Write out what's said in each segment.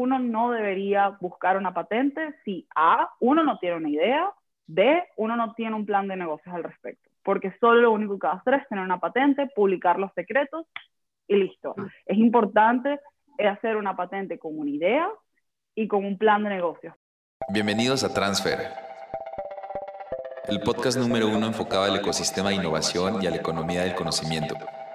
uno no debería buscar una patente si A, uno no tiene una idea, B, uno no tiene un plan de negocios al respecto, porque solo lo único que va a hacer es tener una patente, publicar los secretos y listo. Ah. Es importante hacer una patente con una idea y con un plan de negocios. Bienvenidos a Transfer, el podcast número uno enfocado al ecosistema de innovación y a la economía del conocimiento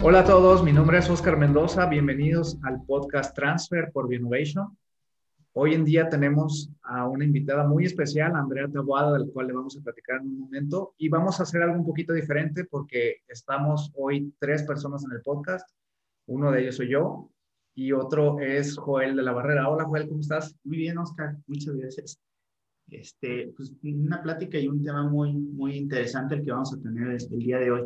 Hola a todos, mi nombre es Oscar Mendoza, bienvenidos al podcast Transfer por Innovation. Hoy en día tenemos a una invitada muy especial, Andrea Taboada, del cual le vamos a platicar en un momento, y vamos a hacer algo un poquito diferente porque estamos hoy tres personas en el podcast. Uno de ellos soy yo y otro es Joel de la Barrera. Hola Joel, ¿cómo estás? Muy bien, Oscar, muchas gracias. Este, pues una plática y un tema muy, muy interesante el que vamos a tener el día de hoy.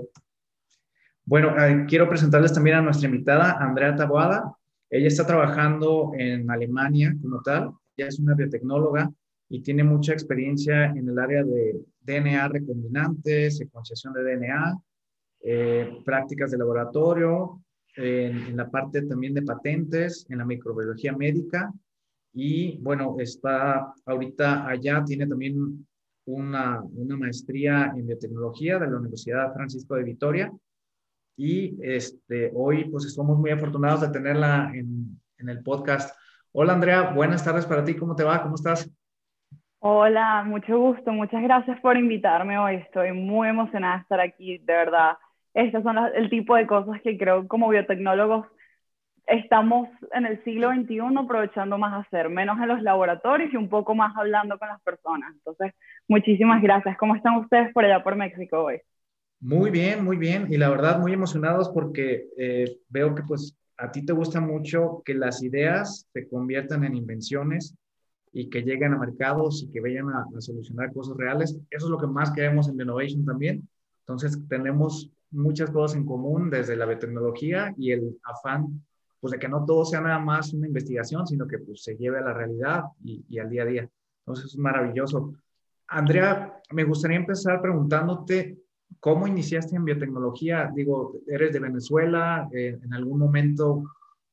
Bueno, eh, quiero presentarles también a nuestra invitada, Andrea Taboada. Ella está trabajando en Alemania como tal. Ella es una biotecnóloga y tiene mucha experiencia en el área de DNA recombinante, secuenciación de DNA, eh, prácticas de laboratorio, en, la parte también de patentes, en la microbiología médica. Y bueno, está ahorita allá, tiene también una, una maestría en biotecnología de la Universidad Francisco de Vitoria y este, hoy pues estamos muy afortunados de tenerla en, el podcast. Hola Andrea, buenas tardes para ti, ¿cómo te va? ¿Cómo estás? Hola, mucho gusto, muchas gracias por invitarme hoy, estoy muy emocionada de estar aquí, de verdad. Estas son el tipo de cosas que creo como biotecnólogos estamos en el siglo XXI aprovechando más hacer, menos en los laboratorios y un poco más hablando con las personas. Entonces, muchísimas gracias. ¿Cómo están ustedes por allá por México hoy? Muy bien, muy bien. Y la verdad, muy emocionados porque eh, veo que pues a ti te gusta mucho que las ideas se conviertan en invenciones y que lleguen a mercados y que vayan a, solucionar cosas reales. Eso es lo que más queremos en Innovation también. Entonces, tenemos muchas cosas en común desde la biotecnología y el afán pues de que no todo sea nada más una investigación, sino que pues se lleve a la realidad y, y al día a día. Entonces, es maravilloso. Andrea, me gustaría empezar preguntándote ¿Cómo iniciaste en biotecnología? Digo, eres de Venezuela, eh, en algún momento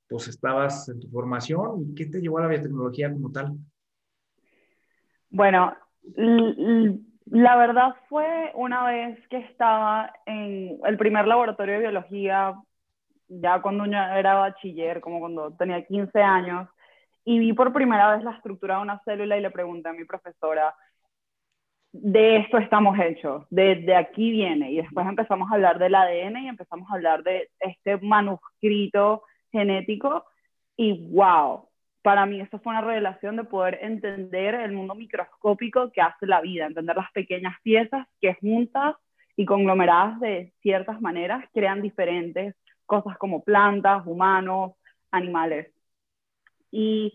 pues estabas en tu formación qué te llevó a la biotecnología como tal? Bueno, la verdad fue una vez que estaba en el primer laboratorio de biología, ya cuando era bachiller, como cuando tenía 15 años, y vi por primera vez la estructura de una célula y le pregunté a mi profesora, de esto estamos hechos, de, aquí viene. Y después empezamos a hablar del ADN y empezamos a hablar de este manuscrito genético. Y wow, para mí esto fue una revelación de poder entender el mundo microscópico que hace la vida, entender las pequeñas piezas que juntas y conglomeradas de ciertas maneras crean diferentes cosas como plantas, humanos, animales. Y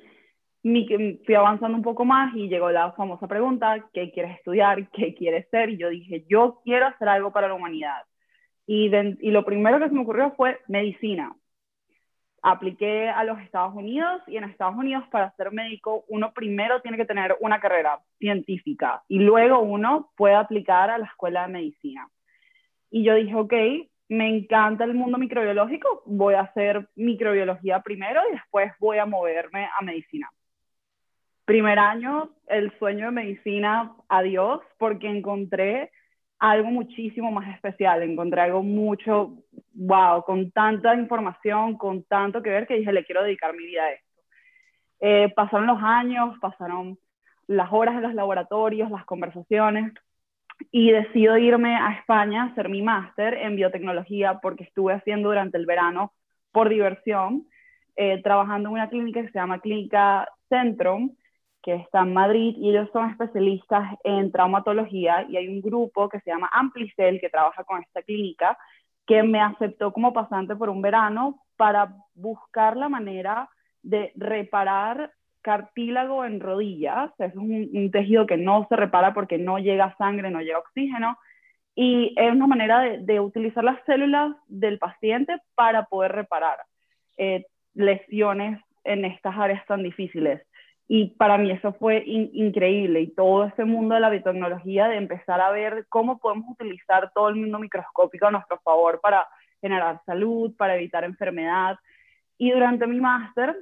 fui avanzando un poco más y llegó la famosa pregunta, ¿qué quieres estudiar? ¿Qué quieres ser? Y yo dije, yo quiero hacer algo para la humanidad. Y, y lo primero que se me ocurrió fue medicina. Apliqué a los Estados Unidos y en Estados Unidos para ser médico uno primero tiene que tener una carrera científica y luego uno puede aplicar a la escuela de medicina. Y yo dije, ok, me encanta el mundo microbiológico, voy a hacer microbiología primero y después voy a moverme a medicina. Primer año, el sueño de medicina, adiós, porque encontré algo muchísimo más especial, encontré algo mucho, wow, con tanta información, con tanto que ver, que dije, le quiero dedicar mi vida a esto. Eh, pasaron los años, pasaron las horas en los laboratorios, las conversaciones, y decido irme a España a hacer mi máster en biotecnología porque estuve haciendo durante el verano por diversión, eh, trabajando en una clínica que se llama Clínica Centrum, que está en Madrid y ellos son especialistas en traumatología y hay un grupo que se llama Amplicel que trabaja con esta clínica que me aceptó como pasante por un verano para buscar la manera de reparar cartílago en rodillas, es un, tejido que no se repara porque no llega sangre, no llega oxígeno, y es una manera de, utilizar las células del paciente para poder reparar eh, lesiones en estas áreas tan difíciles. Y para mí eso fue increíble y todo este mundo de la biotecnología, de empezar a ver cómo podemos utilizar todo el mundo microscópico a nuestro favor para generar salud, para evitar enfermedad. Y durante mi máster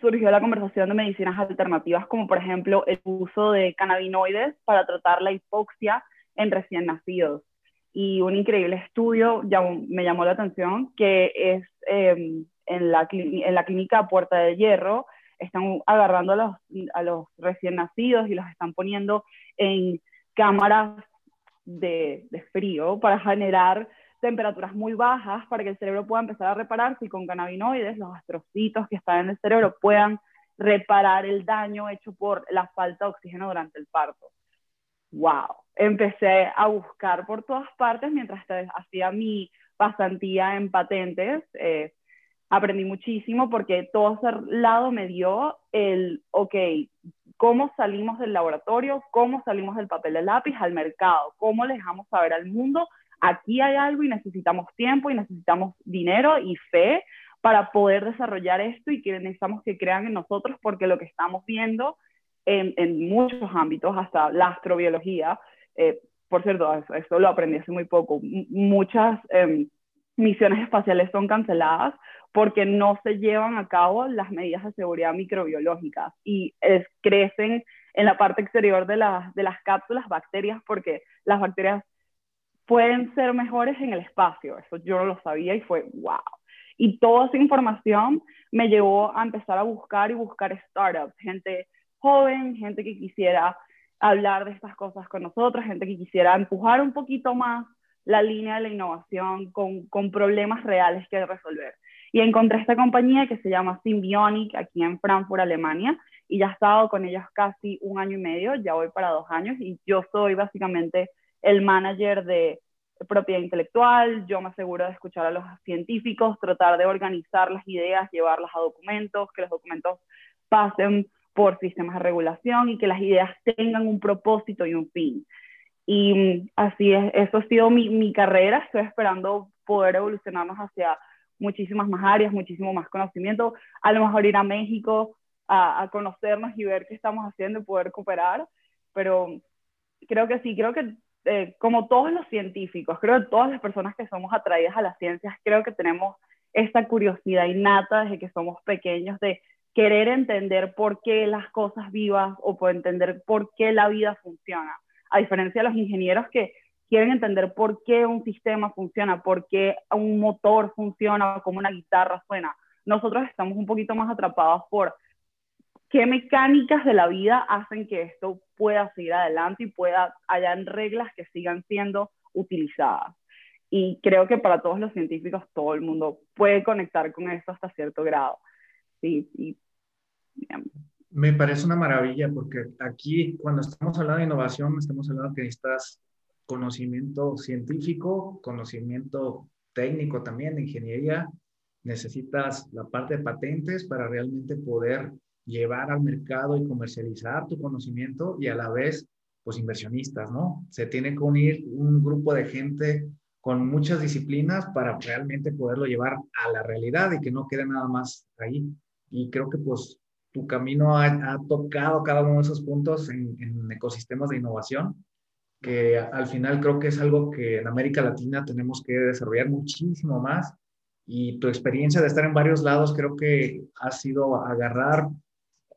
surgió la conversación de medicinas alternativas, como por ejemplo el uso de cannabinoides para tratar la hipoxia en recién nacidos. Y un increíble estudio me llamó la atención, que es em, en, la, en la clínica Puerta de Hierro, están agarrando a los, a los recién nacidos y los están poniendo en cámaras de, frío para generar temperaturas muy bajas para que el cerebro pueda empezar a repararse y con cannabinoides los astrocitos que están en el cerebro puedan reparar el daño hecho por la falta de oxígeno durante el parto. ¡Wow! Empecé a buscar por todas partes mientras hacía mi pasantía en patentes. Eh, aprendí muchísimo porque todo ese lado me dio el, ok, cómo salimos del laboratorio, cómo salimos del papel de lápiz al mercado, cómo le dejamos saber al mundo, aquí hay algo y necesitamos tiempo y necesitamos dinero y fe para poder desarrollar esto y que necesitamos que crean en nosotros porque lo que estamos viendo en, en muchos ámbitos, hasta la astrobiología, eh, por cierto, eso, lo aprendí hace muy poco, muchas em, misiones espaciales son canceladas porque no se llevan a cabo las medidas de seguridad microbiológicas y crecen en la parte exterior de, de las cápsulas bacterias porque las bacterias pueden ser mejores en el espacio. Eso yo no lo sabía y fue wow. Y toda esa información me llevó a empezar a buscar y buscar startups, gente joven, gente que quisiera hablar de estas cosas con nosotros, gente que quisiera empujar un poquito más la línea de la innovación con, con problemas reales que resolver. Y encontré esta compañía que se llama Symbionic aquí en Frankfurt, Alemania, y ya he estado con ellos casi un año y medio, ya voy para dos años, y yo soy básicamente el manager de propiedad intelectual, yo me aseguro de escuchar a los científicos, tratar de organizar las ideas, llevarlas a documentos, que los documentos pasen por sistemas de regulación y que las ideas tengan un propósito y un fin. Y mm, así es, eso ha sido mi, mi carrera, estoy esperando poder evolucionarnos hacia muchísimas más áreas, muchísimo más conocimiento, a lo mejor ir a México a, conocernos y ver qué estamos haciendo y poder cooperar, pero creo que sí, creo que eh, como todos los científicos, creo que todas las personas que somos atraídas a las ciencias, creo que tenemos esta curiosidad innata desde que somos pequeños de querer entender por qué las cosas vivas o por entender por qué la vida funciona. A diferencia de los ingenieros que quieren entender por qué un sistema funciona, por qué un motor funciona, cómo una guitarra suena. Nosotros estamos un poquito más atrapados por qué mecánicas de la vida hacen que esto pueda seguir adelante y pueda hayan reglas que sigan siendo utilizadas. Y creo que para todos los científicos todo el mundo puede conectar con esto hasta cierto grado. Sí, y, Me parece una maravilla porque aquí cuando estamos hablando de innovación estamos hablando que necesitas conocimiento científico, conocimiento técnico también de ingeniería, necesitas la parte de patentes para realmente poder llevar al mercado y comercializar tu conocimiento y a la vez, pues inversionistas, ¿no? Se tiene que unir un grupo de gente con muchas disciplinas para realmente poderlo llevar a la realidad y que no quede nada más ahí. Y creo que pues tu camino ha, tocado cada uno de esos puntos en, en ecosistemas de innovación que al final creo que es algo que en América Latina tenemos que desarrollar muchísimo más. Y tu experiencia de estar en varios lados creo que ha sido agarrar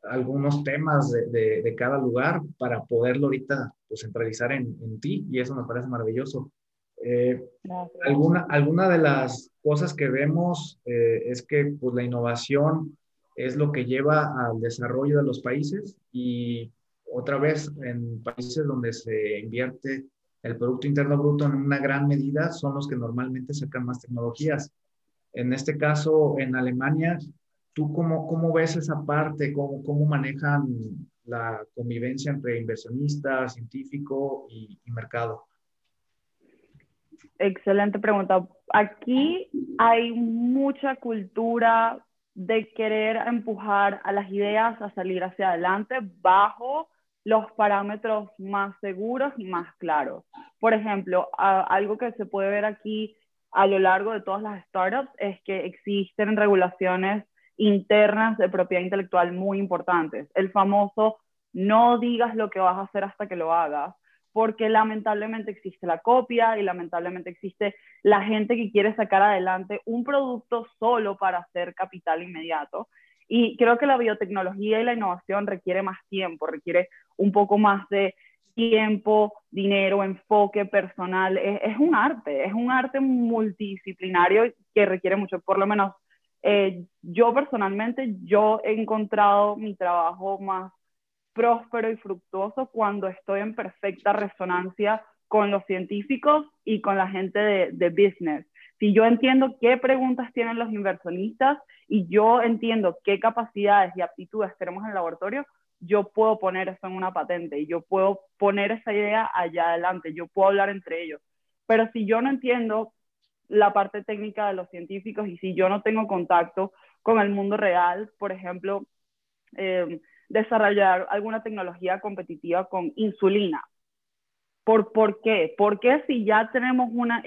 algunos temas de, de, cada lugar para poderlo ahorita pues, centralizar en, en, ti y eso me parece maravilloso. Eh, alguna, alguna de las cosas que vemos eh, es que pues, la innovación es lo que lleva al desarrollo de los países y otra vez, en países donde se invierte el Producto Interno Bruto en una gran medida, son los que normalmente sacan más tecnologías. En este caso, en Alemania, ¿tú cómo, cómo ves esa parte? ¿Cómo, ¿Cómo manejan la convivencia entre inversionista, científico y, y mercado? Excelente pregunta. Aquí hay mucha cultura de querer empujar a las ideas a salir hacia adelante bajo los parámetros más seguros y más claros. Por ejemplo, algo que se puede ver aquí a lo largo de todas las startups es que existen regulaciones internas de propiedad intelectual muy importantes. El famoso no digas lo que vas a hacer hasta que lo hagas, porque lamentablemente existe la copia y lamentablemente existe la gente que quiere sacar adelante un producto solo para hacer capital inmediato. Y creo que la biotecnología y la innovación requiere más tiempo, requiere un poco más de tiempo, dinero, enfoque personal. Es, un arte, es un arte multidisciplinario que requiere mucho, por lo menos eh, yo personalmente, yo he encontrado mi trabajo más próspero y fructuoso cuando estoy en perfecta resonancia con los científicos y con la gente de, de business. Si yo entiendo qué preguntas tienen los inversionistas y yo entiendo qué capacidades y aptitudes tenemos en el laboratorio, yo puedo poner eso en una patente y yo puedo poner esa idea allá adelante, yo puedo hablar entre ellos. Pero si yo no entiendo la parte técnica de los científicos y si yo no tengo contacto con el mundo real, por ejemplo, eh, desarrollar alguna tecnología competitiva con insulina. ¿Por, ¿Por qué? Porque si ya tenemos una,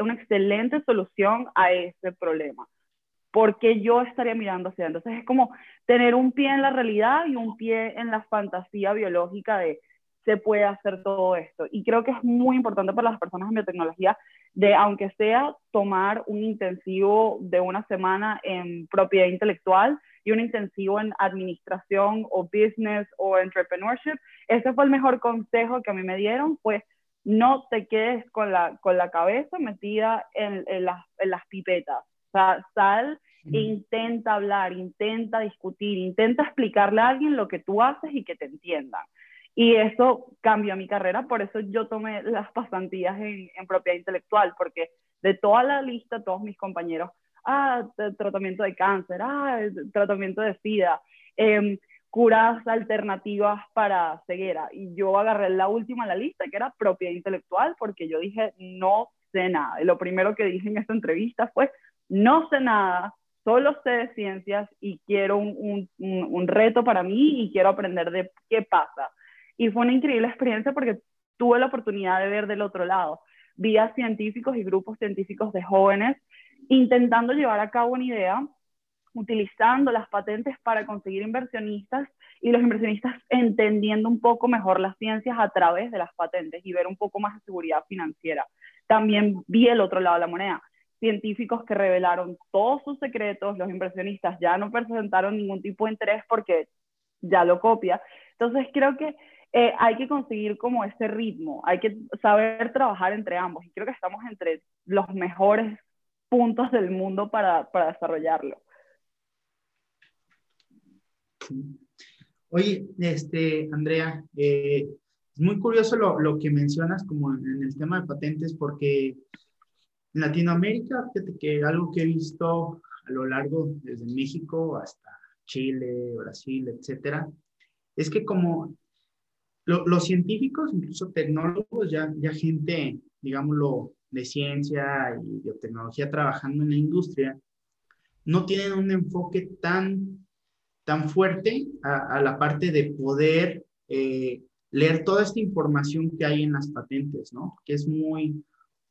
una excelente solución a ese problema, ¿por qué yo estaría mirando hacia Entonces es como tener un pie en la realidad y un pie en la fantasía biológica de se puede hacer todo esto. Y creo que es muy importante para las personas en biotecnología de, aunque sea tomar un intensivo de una semana en propiedad intelectual y un intensivo en administración o business o entrepreneurship, ese fue el mejor consejo que a mí me dieron, pues no te quedes con la, con la cabeza metida en, en, las, en las pipetas. O sea, sal e intenta hablar, intenta discutir, intenta explicarle a alguien lo que tú haces y que te entiendan. Y eso cambió mi carrera, por eso yo tomé las pasantías en, propiedad intelectual, porque de toda la lista, todos mis compañeros, ah, tratamiento de cáncer, ah, tratamiento de SIDA, em, curas alternativas para ceguera. Y yo agarré la última en la lista, que era propiedad intelectual, porque yo dije, no sé nada. Y lo primero que dije en esta entrevista fue, no sé nada, solo sé de ciencias y quiero un, reto para mí y quiero aprender de qué pasa y fue una increíble experiencia porque tuve la oportunidad de ver del otro lado. Vi a científicos y grupos científicos de jóvenes intentando llevar a cabo una idea, utilizando las patentes para conseguir inversionistas y los inversionistas entendiendo un poco mejor las ciencias a través de las patentes y ver un poco más de seguridad financiera. También vi el otro lado de la moneda, científicos que revelaron todos sus secretos, los inversionistas ya no presentaron ningún tipo de interés porque ya lo copia. Entonces creo que eh, hay que conseguir como ese ritmo, hay que saber trabajar entre ambos y creo que estamos entre los mejores puntos del mundo para, para desarrollarlo. Oye, este, Andrea, eh, es muy curioso lo, lo, que mencionas como en, el tema de patentes porque en Latinoamérica, fíjate que algo que he visto a lo largo desde México hasta Chile, Brasil, etcétera, es que como los científicos, incluso tecnólogos, ya, ya gente, digámoslo, de ciencia y biotecnología trabajando en la industria, no tienen un enfoque tan, tan fuerte a, la parte de poder eh, leer toda esta información que hay en las patentes, ¿no? Que es muy,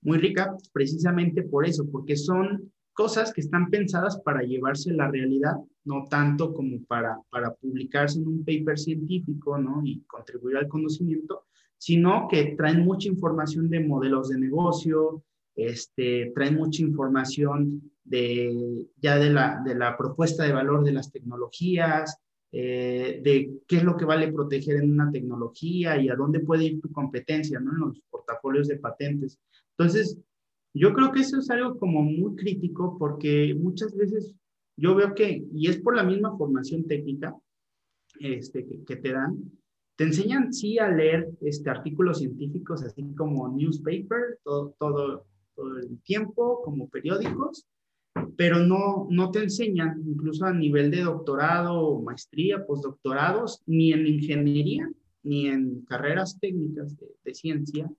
muy rica precisamente por eso, porque son cosas que están pensadas para llevarse la realidad, no tanto como para, para publicarse en un paper científico ¿no? y contribuir al conocimiento, sino que traen mucha información de modelos de negocio, este, traen mucha información de, ya de la, de la propuesta de valor de las tecnologías, eh, de qué es lo que vale proteger en una tecnología y a dónde puede ir tu competencia ¿no? en los portafolios de patentes. Entonces, yo creo que eso es algo como muy crítico porque muchas veces yo veo que, y es por la misma formación técnica este, que, te dan, te enseñan sí a leer este, artículos científicos así como newspaper todo, todo, todo el tiempo, como periódicos, pero no, no te enseñan, incluso a nivel de doctorado, maestría, postdoctorados, ni en ingeniería, ni en carreras técnicas de, de ciencia,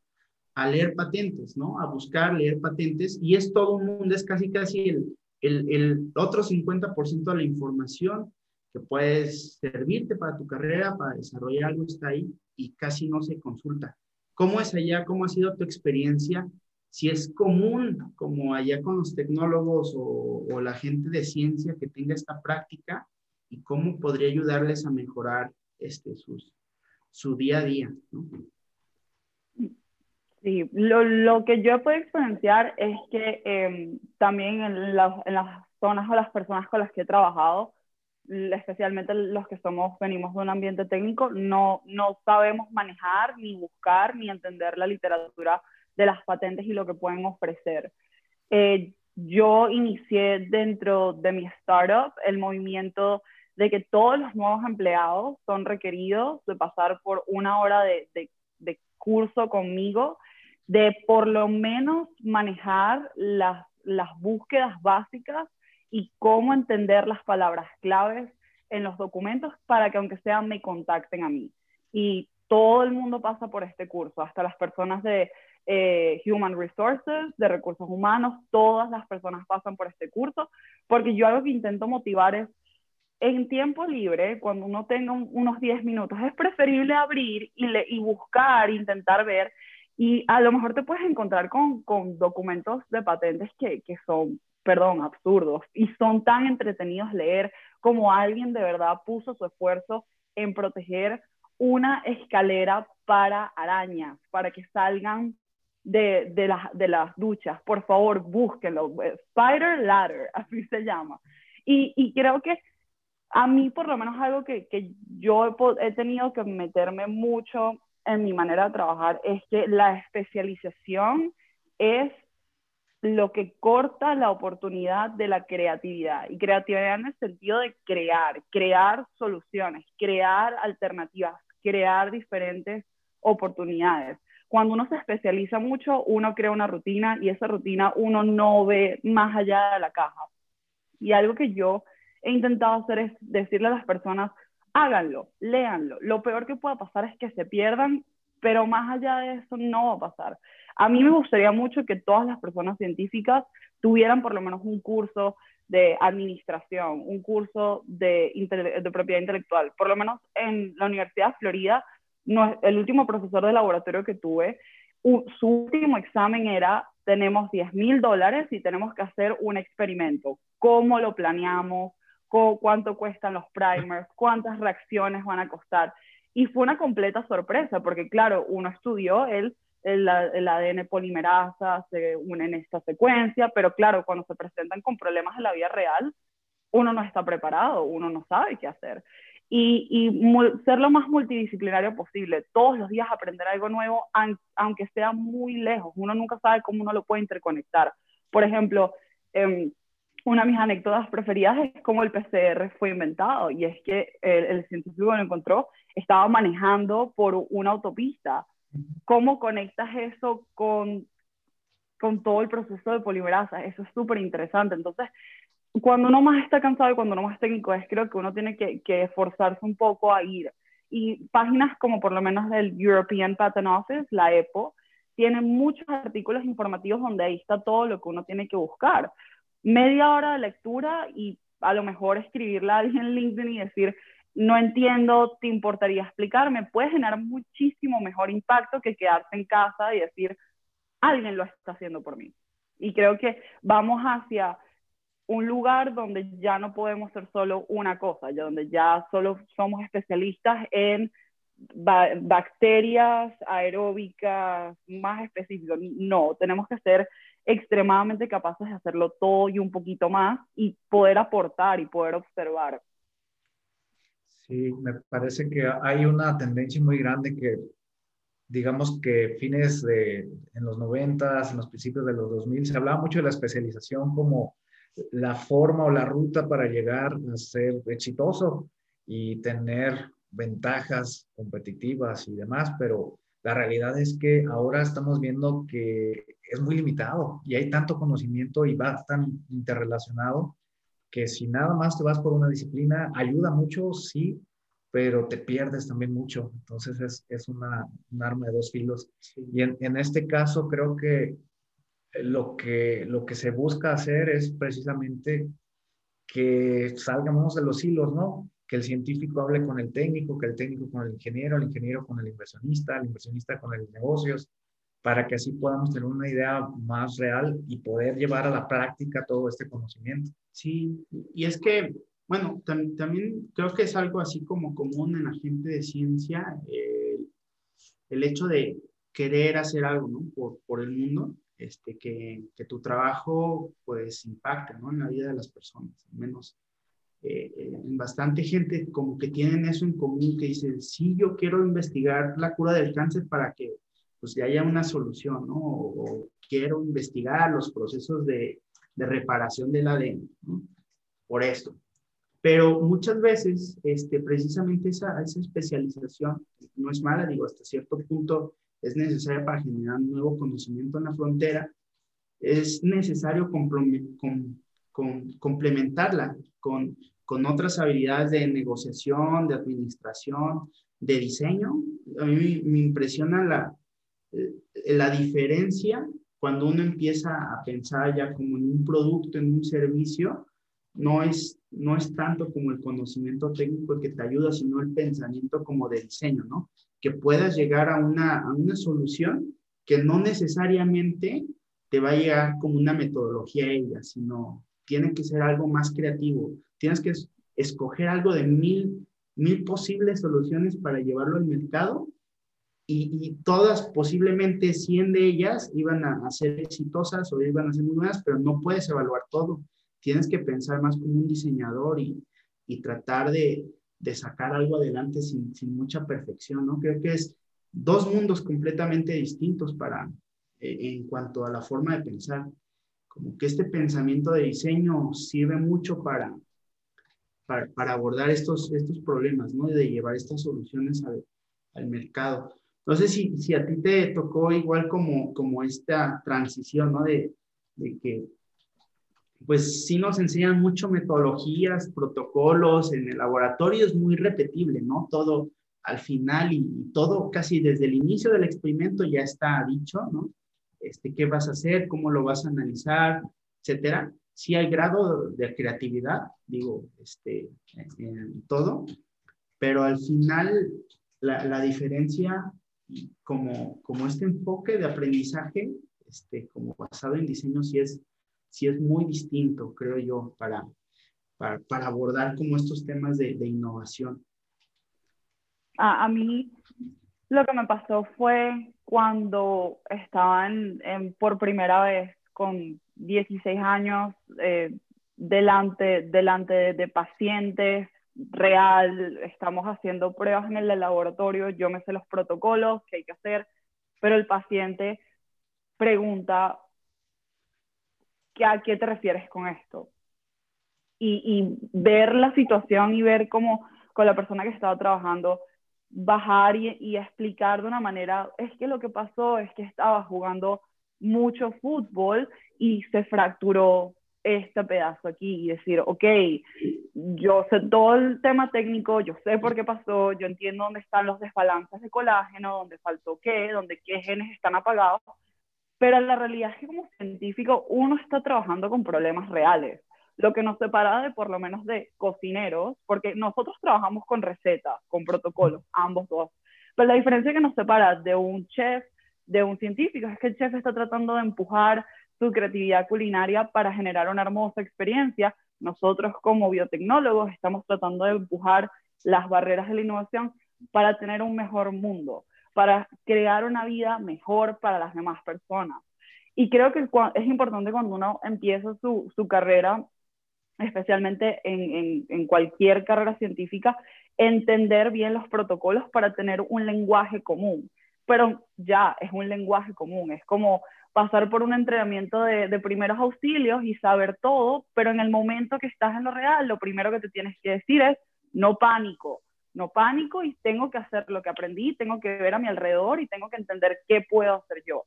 a leer patentes, ¿no? A buscar leer patentes y es todo un mundo, es casi casi el, el, el otro 50% de la información que puedes servirte para tu carrera, para desarrollar algo, está ahí y casi no se consulta. ¿Cómo es allá? ¿Cómo ha sido tu experiencia? Si es común, como allá con los tecnólogos o, la gente de ciencia que tenga esta práctica y cómo podría ayudarles a mejorar este, sus, su día a día. ¿no? Sí, lo, lo, que yo puedo experienciar es que eh, también en, la, en, las zonas o las personas con las que he trabajado, especialmente los que somos, venimos de un ambiente técnico, no, no sabemos manejar, ni buscar, ni entender la literatura de las patentes y lo que pueden ofrecer. Eh, yo inicié dentro de mi startup el movimiento de que todos los nuevos empleados son requeridos de pasar por una hora de, de curso conmigo, de por lo menos manejar las, las búsquedas básicas y cómo entender las palabras claves en los documentos para que aunque sea me contacten a mí. Y todo el mundo pasa por este curso, hasta las personas de eh, Human Resources, de recursos humanos, todas las personas pasan por este curso, porque yo algo que intento motivar es en tiempo libre, cuando uno tenga un, unos 10 minutos, es preferible abrir y, le, y buscar, intentar ver, y a lo mejor te puedes encontrar con, con documentos de patentes que, que son, perdón, absurdos, y son tan entretenidos leer como alguien de verdad puso su esfuerzo en proteger una escalera para arañas, para que salgan de, de, la, de las duchas. Por favor, búsquenlo. Spider Ladder, así se llama. Y, y creo que a mí por lo menos algo que, que yo he, he, tenido que meterme mucho en mi manera de trabajar es que la especialización es lo que corta la oportunidad de la creatividad. Y creatividad en el sentido de crear, crear soluciones, crear alternativas, crear diferentes oportunidades. Cuando uno se especializa mucho, uno crea una rutina y esa rutina uno no ve más allá de la caja. Y algo que yo he intentado hacer es decirle a las personas, háganlo, léanlo. Lo peor que pueda pasar es que se pierdan, pero más allá de eso no va a pasar. A mí me gustaría mucho que todas las personas científicas tuvieran por lo menos un curso de administración, un curso de, de propiedad intelectual. Por lo menos en la Universidad de Florida, no, el último profesor de laboratorio que tuve, su último examen era, tenemos 10 mil dólares y tenemos que hacer un experimento. ¿Cómo lo planeamos? Cuánto cuestan los primers, cuántas reacciones van a costar. Y fue una completa sorpresa, porque claro, uno estudió el, el, el ADN polimerasa, se une en esta secuencia, pero claro, cuando se presentan con problemas en la vida real, uno no está preparado, uno no sabe qué hacer. Y, y ser lo más multidisciplinario posible, todos los días aprender algo nuevo, aunque sea muy lejos, uno nunca sabe cómo uno lo puede interconectar. Por ejemplo, eh, una de mis anécdotas preferidas es cómo el PCR fue inventado y es que el, el científico lo encontró estaba manejando por una autopista. ¿Cómo conectas eso con, con todo el proceso de polimerasa? Eso es súper interesante. Entonces, cuando uno más está cansado y cuando uno más técnico es creo que uno tiene que, que esforzarse un poco a ir. Y páginas como por lo menos del European Patent Office, la EPO, tienen muchos artículos informativos donde ahí está todo lo que uno tiene que buscar media hora de lectura y a lo mejor escribirle a alguien en LinkedIn y decir, no entiendo, ¿te importaría explicarme? Puede generar muchísimo mejor impacto que quedarse en casa y decir, alguien lo está haciendo por mí. Y creo que vamos hacia un lugar donde ya no podemos ser solo una cosa, ya donde ya solo somos especialistas en bacterias aeróbicas más específicas. No, tenemos que ser extremadamente capaces de hacerlo todo y un poquito más y poder aportar y poder observar. Sí, me parece que hay una tendencia muy grande que, digamos que fines de, en los 90, en los principios de los 2000, se hablaba mucho de la especialización como la forma o la ruta para llegar a ser exitoso y tener ventajas competitivas y demás, pero la realidad es que ahora estamos viendo que es muy limitado y hay tanto conocimiento y va tan interrelacionado que si nada más te vas por una disciplina, ayuda mucho, sí, pero te pierdes también mucho. Entonces es, es una, un arma de dos filos. Y en, en, este caso creo que lo que, lo que se busca hacer es precisamente que salgamos de los hilos, ¿no? Que el científico hable con el técnico, que el técnico con el ingeniero, el ingeniero con el inversionista, el inversionista con el negocios, para que así podamos tener una idea más real y poder llevar a la práctica todo este conocimiento. Sí, y es que, bueno, también creo que es algo así como común en la gente de ciencia, eh, el hecho de querer hacer algo, ¿no? Por, por el mundo este, que, que, tu trabajo pues impacte ¿no? en la vida de las personas, al menos eh, bastante gente como que tienen eso en común, que dicen, sí, yo quiero investigar la cura del cáncer para que pues haya una solución, ¿no? O, quiero investigar los procesos de, de reparación del ADN, ¿no? Por esto. Pero muchas veces, este, precisamente esa, esa especialización no es mala, digo, hasta cierto punto es necesaria para generar nuevo conocimiento en la frontera, es necesario complementarla con, con otras habilidades de negociación, de administración, de diseño. A mí me, impresiona la, eh, la diferencia cuando uno empieza a pensar ya como en un producto, en un servicio, no es, no es tanto como el conocimiento técnico que te ayuda, sino el pensamiento como de diseño, ¿no? que puedas llegar a una, a una solución que no necesariamente te va a llegar como una metodología ella, sino tiene que ser algo más creativo. Tienes que escoger algo de mil, mil posibles soluciones para llevarlo al mercado y, y, todas, posiblemente 100 de ellas iban a, ser exitosas o iban a ser muy buenas, pero no puedes evaluar todo. Tienes que pensar más como un diseñador y, y tratar de, de sacar algo adelante sin, sin, mucha perfección, ¿no? Creo que es dos mundos completamente distintos para, eh, en cuanto a la forma de pensar. Como que este pensamiento de diseño sirve mucho para, para, para abordar estos, estos problemas, ¿no? De llevar estas soluciones al, al mercado. Sé si, si a ti te tocó igual como, como esta transición, ¿no? De, de que pues sí nos enseñan mucho metodologías, protocolos, en el laboratorio es muy repetible, ¿no? Todo al final y, todo casi desde el inicio del experimento ya está dicho, ¿no? Este, ¿Qué vas a hacer? ¿Cómo lo vas a analizar? Etcétera. Sí hay grado de creatividad, digo, este, en todo, pero al final la, diferencia como, como este enfoque de aprendizaje, este, como basado en diseño, sí es sí es muy distinto, creo yo, para, para, abordar como estos temas de, innovación. A, mí lo que me pasó fue cuando estaba en, por primera vez con 16 años eh, delante, delante de, pacientes real, estamos haciendo pruebas en el laboratorio, yo me sé los protocolos que hay que hacer, pero el paciente pregunta ¿a qué te refieres con esto? Y, ver la situación y ver cómo con la persona que estaba trabajando bajar y, explicar de una manera, es que lo que pasó es que estaba jugando mucho fútbol y se fracturó este pedazo aquí y decir, ok, yo sé todo el tema técnico, yo sé por qué pasó, yo entiendo dónde están los desbalances de colágeno, dónde faltó qué, dónde qué genes están apagados, pero la realidad es que como científico uno está trabajando con problemas reales. Lo que nos separa de por lo menos de cocineros, porque nosotros trabajamos con recetas, con protocolos, ambos dos. Pero la diferencia que nos separa de un chef, de un científico, es que el chef está tratando de empujar su creatividad culinaria para generar una hermosa experiencia. Nosotros como biotecnólogos estamos tratando de empujar las barreras de la innovación para tener un mejor mundo para crear una vida mejor para las demás personas. Y creo que es importante cuando uno empieza su, su carrera, especialmente en, en, cualquier carrera científica, entender bien los protocolos para tener un lenguaje común. Pero ya es un lenguaje común, es como pasar por un entrenamiento de, primeros auxilios y saber todo, pero en el momento que estás en lo real, lo primero que te tienes que decir es no pánico, no pánico y tengo que hacer lo que aprendí, tengo que ver a mi alrededor y tengo que entender qué puedo hacer yo.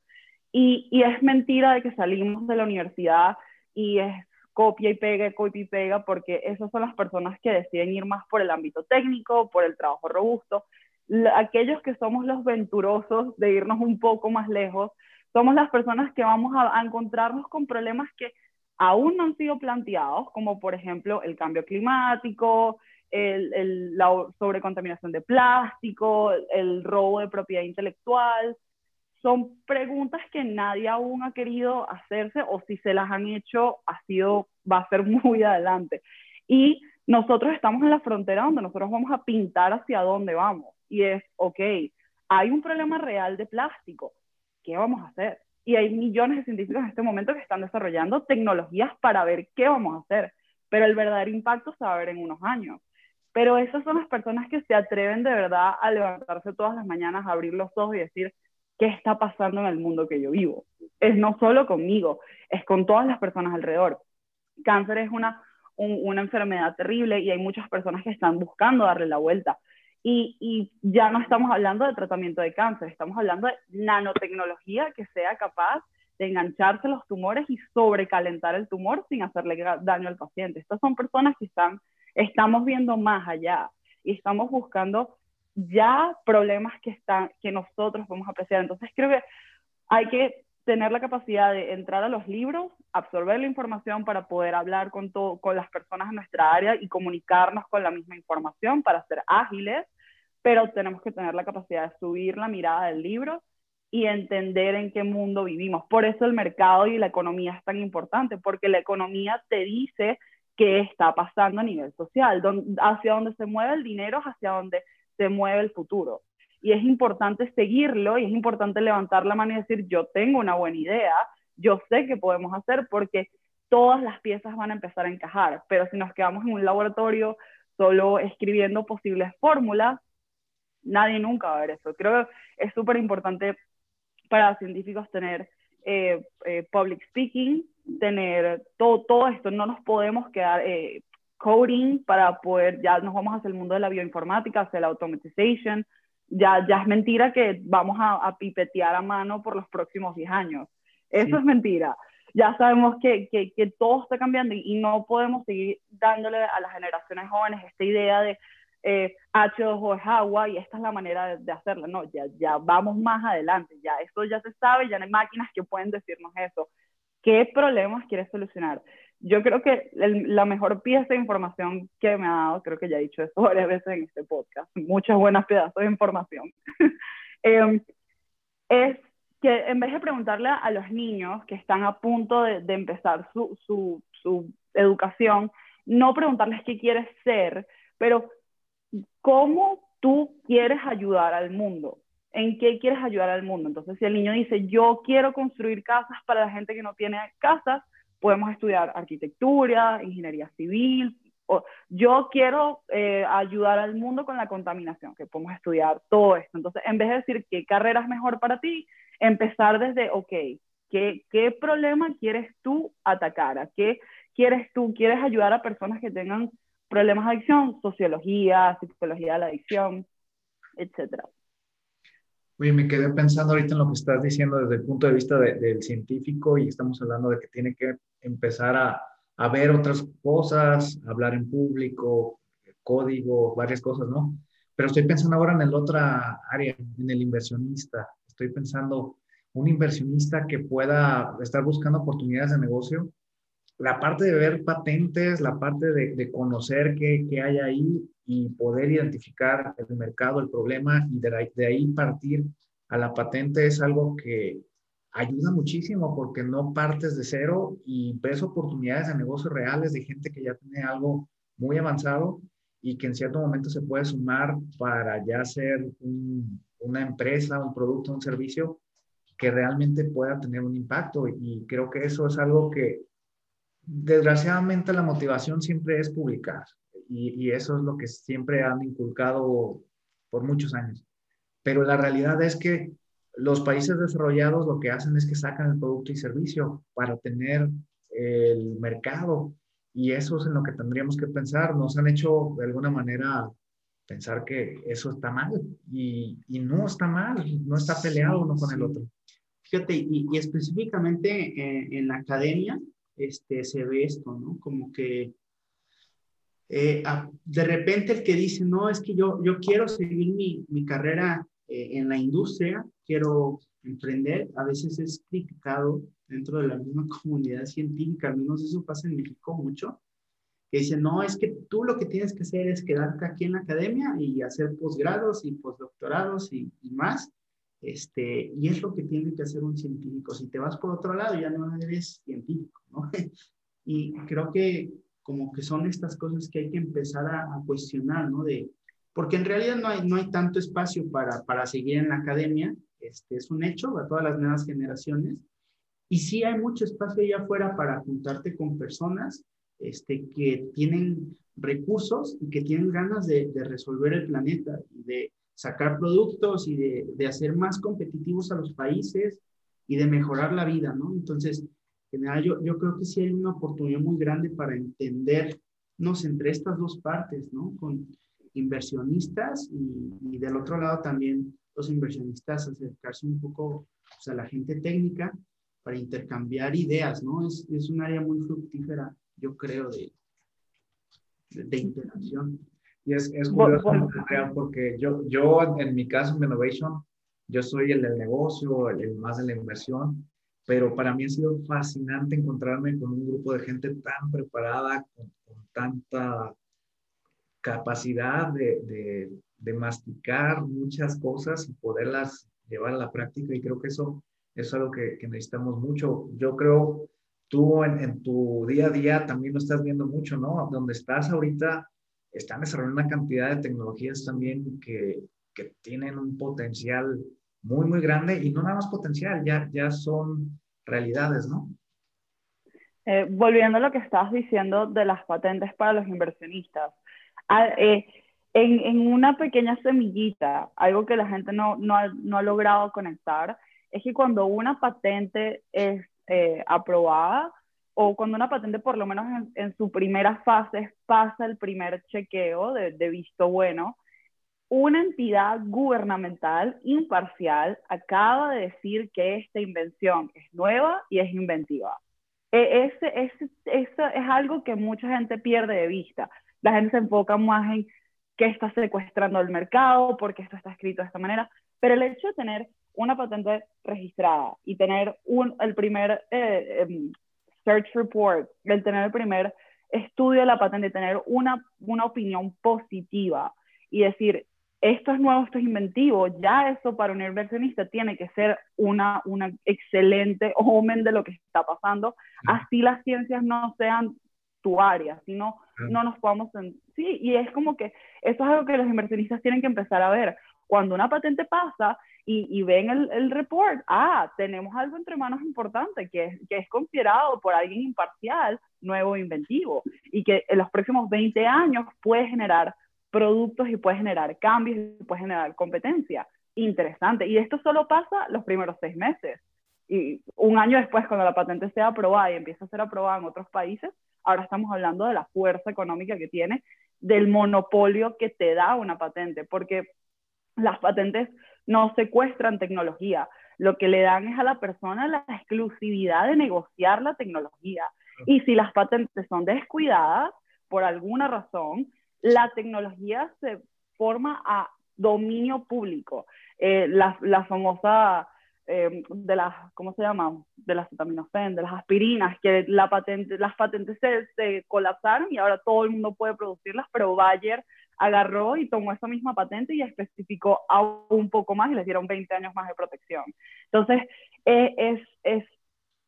Y, y es mentira de que salimos de la universidad y es copia y pega, copia y pega, porque esas son las personas que deciden ir más por el ámbito técnico, por el trabajo robusto. Aquellos que somos los venturosos de irnos un poco más lejos, somos las personas que vamos a, encontrarnos con problemas que aún no han sido planteados, como por ejemplo el cambio climático, el, la sobrecontaminación de plástico, el robo de propiedad intelectual. Son preguntas que nadie aún ha querido hacerse o si se las han hecho, ha sido, va a ser muy adelante. Y nosotros estamos en la frontera donde nosotros vamos a pintar hacia dónde vamos. Y es, ok, hay un problema real de plástico. ¿Qué vamos a hacer? Y hay millones de científicos en este momento que están desarrollando tecnologías para ver qué vamos a hacer. Pero el verdadero impacto se va a ver en unos años. Pero esas son las personas que se atreven de verdad a levantarse todas las mañanas, a abrir los ojos y decir, ¿qué está pasando en el mundo que yo vivo? Es no solo conmigo, es con todas las personas alrededor. Cáncer es una, una enfermedad terrible y hay muchas personas que están buscando darle la vuelta. Y, y, ya no estamos hablando de tratamiento de cáncer, estamos hablando de nanotecnología que sea capaz de engancharse los tumores y sobrecalentar el tumor sin hacerle daño al paciente. Estas son personas que están, estamos viendo más allá y estamos buscando ya problemas que, están, que nosotros podemos apreciar. Entonces creo que hay que tener la capacidad de entrar a los libros, absorber la información para poder hablar con, con las personas en nuestra área y comunicarnos con la misma información para ser ágiles, pero tenemos que tener la capacidad de subir la mirada del libro y entender en qué mundo vivimos. Por eso el mercado y la economía es tan importante, porque la economía te dice qué está pasando a nivel social, hacia dónde se mueve el dinero, hacia dónde se mueve el futuro y es importante seguirlo y es importante levantar la mano y decir, yo tengo una buena idea, yo sé qué podemos hacer porque todas las piezas van a empezar a encajar, pero si nos quedamos en un laboratorio solo escribiendo posibles fórmulas, nadie nunca va a ver eso. Creo que es súper importante para científicos tener eh, eh, public speaking, tener todo, todo esto, no nos podemos quedar eh, coding para poder, ya nos vamos hacia el mundo de la bioinformática, hacia la automation, ya, ya es mentira que vamos a, pipetear a mano por los próximos 10 años. Eso es mentira. Ya sabemos que, que, que, todo está cambiando y, no podemos seguir dándole a las generaciones jóvenes esta idea de eh, H2O es agua y esta es la manera de, hacerlo. No, ya, ya vamos más adelante, ya eso ya se sabe, ya no hay máquinas que pueden decirnos eso. ¿Qué problemas quieres solucionar? Yo creo que la mejor pieza de información que me ha dado, creo que ya he dicho eso varias veces en este podcast, muchas buenas pedazos de información, em, es que en vez de preguntarle a los niños que están a punto de, de empezar su, su, su, educación, no preguntarles qué quieres ser, pero cómo tú quieres ayudar al mundo, en qué quieres ayudar al mundo. Entonces, si el niño dice, yo quiero construir casas para la gente que no tiene casas, podemos estudiar arquitectura, ingeniería civil. O, yo quiero eh, ayudar al mundo con la contaminación, que podemos estudiar todo esto. Entonces, en vez de decir qué carrera es mejor para ti, empezar desde, ok, ¿qué, qué problema quieres tú atacar? ¿A qué quieres tú? ¿Quieres ayudar a personas que tengan problemas de adicción? Sociología, psicología de la adicción, etcétera. Oye, me quedé pensando ahorita en lo que estás diciendo desde el punto de vista del científico y estamos hablando de que tiene que empezar a, a ver otras cosas, hablar en público, código, varias cosas, ¿no? Pero estoy pensando ahora en el otra área, en el inversionista. Estoy pensando un inversionista que pueda estar buscando oportunidades de negocio. La parte de ver patentes, la parte de, conocer qué, qué hay ahí y poder identificar el mercado, el problema y de, ahí partir a la patente es algo que ayuda muchísimo porque no partes de cero y ves oportunidades de negocios reales de gente que ya tiene algo muy avanzado y que en cierto momento se puede sumar para ya ser una empresa, un producto, un servicio que realmente pueda tener un impacto. Y creo que eso es algo que desgraciadamente la motivación siempre es publicar y, eso es lo que siempre han inculcado por muchos años. Pero la realidad es que los países desarrollados lo que hacen es que sacan el producto y servicio para tener el mercado y eso es en lo que tendríamos que pensar. Nos han hecho de alguna manera pensar que eso está mal y, y no está mal, no está peleado uno con el otro. Fíjate, y, y específicamente en, en, la academia este, se ve esto, ¿no? Como que eh, de repente el que dice, no, es que yo, yo quiero seguir mi, mi carrera eh, en la industria, quiero emprender a veces es criticado dentro de la misma comunidad científica, al menos eso pasa en México mucho, que dicen, no, es que tú lo que tienes que hacer es quedarte aquí en la academia y hacer posgrados y postdoctorados y más, este, y es lo que tiene que hacer un científico. Si te vas por otro lado, ya no eres científico, ¿no? y creo que como que son estas cosas que hay que empezar a, a cuestionar, ¿no? De, porque en realidad no hay, no hay tanto espacio para, para seguir en la academia, este, es un hecho a todas las nuevas generaciones, y sí hay mucho espacio allá afuera para juntarte con personas este, que tienen recursos y que tienen ganas de, de resolver el planeta y de sacar productos y de, de, hacer más competitivos a los países y de mejorar la vida, ¿no? Entonces, en general, yo, yo creo que sí hay una oportunidad muy grande para entendernos entre estas dos partes, ¿no? Con inversionistas y, y del otro lado también los inversionistas acercarse un poco pues, a la gente técnica para intercambiar ideas, ¿no? Es, es un área muy fructífera, yo creo, de, de, de interacción. Y es, es curioso, porque yo, yo en, mi caso en Innovation, yo soy el del negocio, el, el, más de la inversión, pero para mí ha sido fascinante encontrarme con un grupo de gente tan preparada, con, con tanta capacidad de, de, de, masticar muchas cosas y poderlas llevar a la práctica y creo que eso, eso es algo que, que necesitamos mucho. Yo creo, tú en, en, tu día a día también lo estás viendo mucho, ¿no? Donde estás ahorita, están desarrollando una cantidad de tecnologías también que, que tienen un potencial muy, muy grande y no nada más potencial, ya, ya son realidades, ¿no? Eh, volviendo a lo que estabas diciendo de las patentes para los inversionistas, a, eh, en, en, una pequeña semillita, algo que la gente no, no, ha, no ha logrado conectar, es que cuando una patente es eh, aprobada, o cuando una patente por lo menos en, en, su primera fase pasa el primer chequeo de, de visto bueno, una entidad gubernamental imparcial acaba de decir que esta invención es nueva y es inventiva. E, ese, ese, eso es algo que mucha gente pierde de vista. La gente se enfoca más en qué está secuestrando el mercado, porque esto está escrito de esta manera, pero el hecho de tener una patente registrada y tener un, el primer eh, um, search report, el tener el primer estudio de la patente, tener una, una opinión positiva y decir, esto es nuevo, esto es inventivo, ya eso para un inversionista tiene que ser una, una excelente omen de lo que está pasando, así las ciencias no sean tu área, sino no nos podamos... Sí, y es como que eso es algo que los inversionistas tienen que empezar a ver. Cuando una patente pasa y, y ven el, el, report, ah, tenemos algo entre manos importante que es, que es considerado por alguien imparcial, nuevo, inventivo, y que en los próximos 20 años puede generar productos y puede generar cambios y puede generar competencia. Interesante. Y esto solo pasa los primeros seis meses. Y un año después, cuando la patente sea aprobada y empieza a ser aprobada en otros países, ahora estamos hablando de la fuerza económica que tiene, del monopolio que te da una patente, porque las patentes no secuestran tecnología, lo que le dan es a la persona la exclusividad de negociar la tecnología. Y si las patentes son descuidadas, por alguna razón, la tecnología se forma a dominio público. Eh, la, la, famosa eh, de las, ¿cómo se llama? De las acetaminofén, de las aspirinas, que las patentes se, se, colapsaron y ahora todo el mundo puede producirlas, pero Bayer agarró y tomó esa misma patente y especificó aún un poco más y les dieron 20 años más de protección. Entonces, eh, es, es,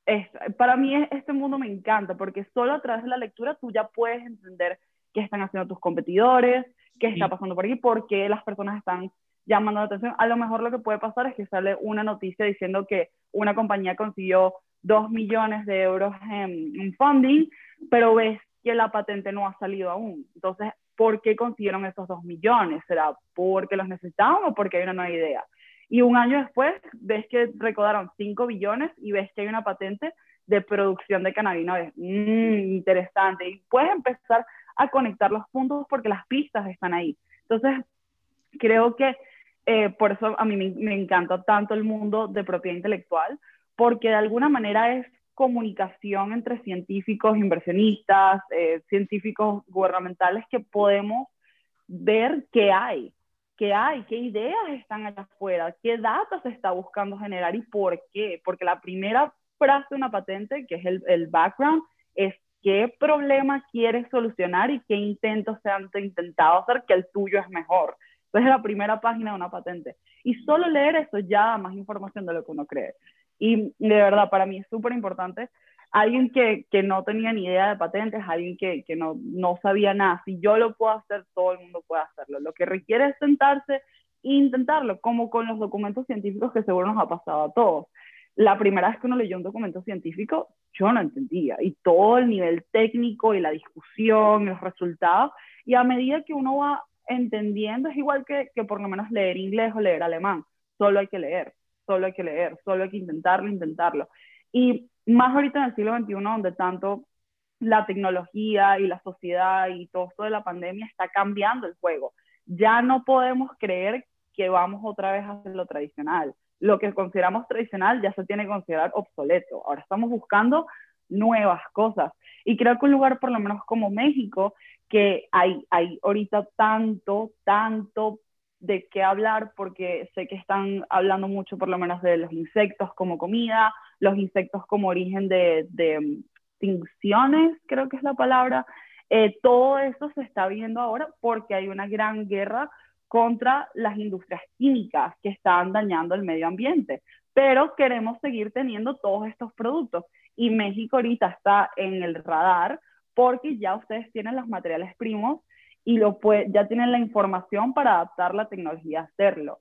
es, para mí este mundo me encanta porque solo a través de la lectura tú ya puedes entender qué están haciendo tus competidores, qué está pasando por aquí, por qué las personas están llamando la atención. A lo mejor lo que puede pasar es que sale una noticia diciendo que una compañía consiguió dos millones de euros en, en funding, pero ves que la patente no ha salido aún. Entonces, ¿por qué consiguieron esos dos millones? ¿Será porque los necesitaban o porque hay una nueva idea? Y un año después ves que recaudaron 5 billones y ves que hay una patente de producción de cannabinoides. Mmm, interesante. Y puedes empezar a conectar los puntos porque las pistas están ahí. Entonces, creo que eh, por eso a mí me, me, encanta tanto el mundo de propiedad intelectual, porque de alguna manera es comunicación entre científicos, inversionistas, eh, científicos gubernamentales que podemos ver qué hay, qué hay, qué ideas están allá afuera, qué datos se está buscando generar y por qué. Porque la primera frase de una patente, que es el, el background, es qué problema quieres solucionar y qué intentos se han intentado hacer que el tuyo es mejor. Entonces es la primera página de una patente. Y solo leer eso ya da más información de lo que uno cree. Y de verdad, para mí es súper importante. Alguien que, que, no tenía ni idea de patentes, alguien que, que no, no sabía nada, si yo lo puedo hacer, todo el mundo puede hacerlo. Lo que requiere es sentarse e intentarlo, como con los documentos científicos que seguro nos ha pasado a todos la primera vez que uno leyó un documento científico, yo no entendía. Y todo el nivel técnico y la discusión, los resultados. Y a medida que uno va entendiendo, es igual que, que por lo menos leer inglés o leer alemán. Solo hay que leer, solo hay que leer, solo hay que intentarlo, intentarlo. Y más ahorita en el siglo XXI, donde tanto la tecnología y la sociedad y todo esto de la pandemia está cambiando el juego. Ya no podemos creer que vamos otra vez a hacer lo tradicional lo que consideramos tradicional ya se tiene que considerar obsoleto. Ahora estamos buscando nuevas cosas. Y creo que un lugar, por lo menos como México, que hay, hay ahorita tanto, tanto de qué hablar, porque sé que están hablando mucho, por lo menos, de los insectos como comida, los insectos como origen de, de extinciones, creo que es la palabra. Eh, todo eso se está viendo ahora porque hay una gran guerra contra las industrias químicas que están dañando el medio ambiente. Pero queremos seguir teniendo todos estos productos y México ahorita está en el radar porque ya ustedes tienen los materiales primos y lo ya tienen la información para adaptar la tecnología a hacerlo.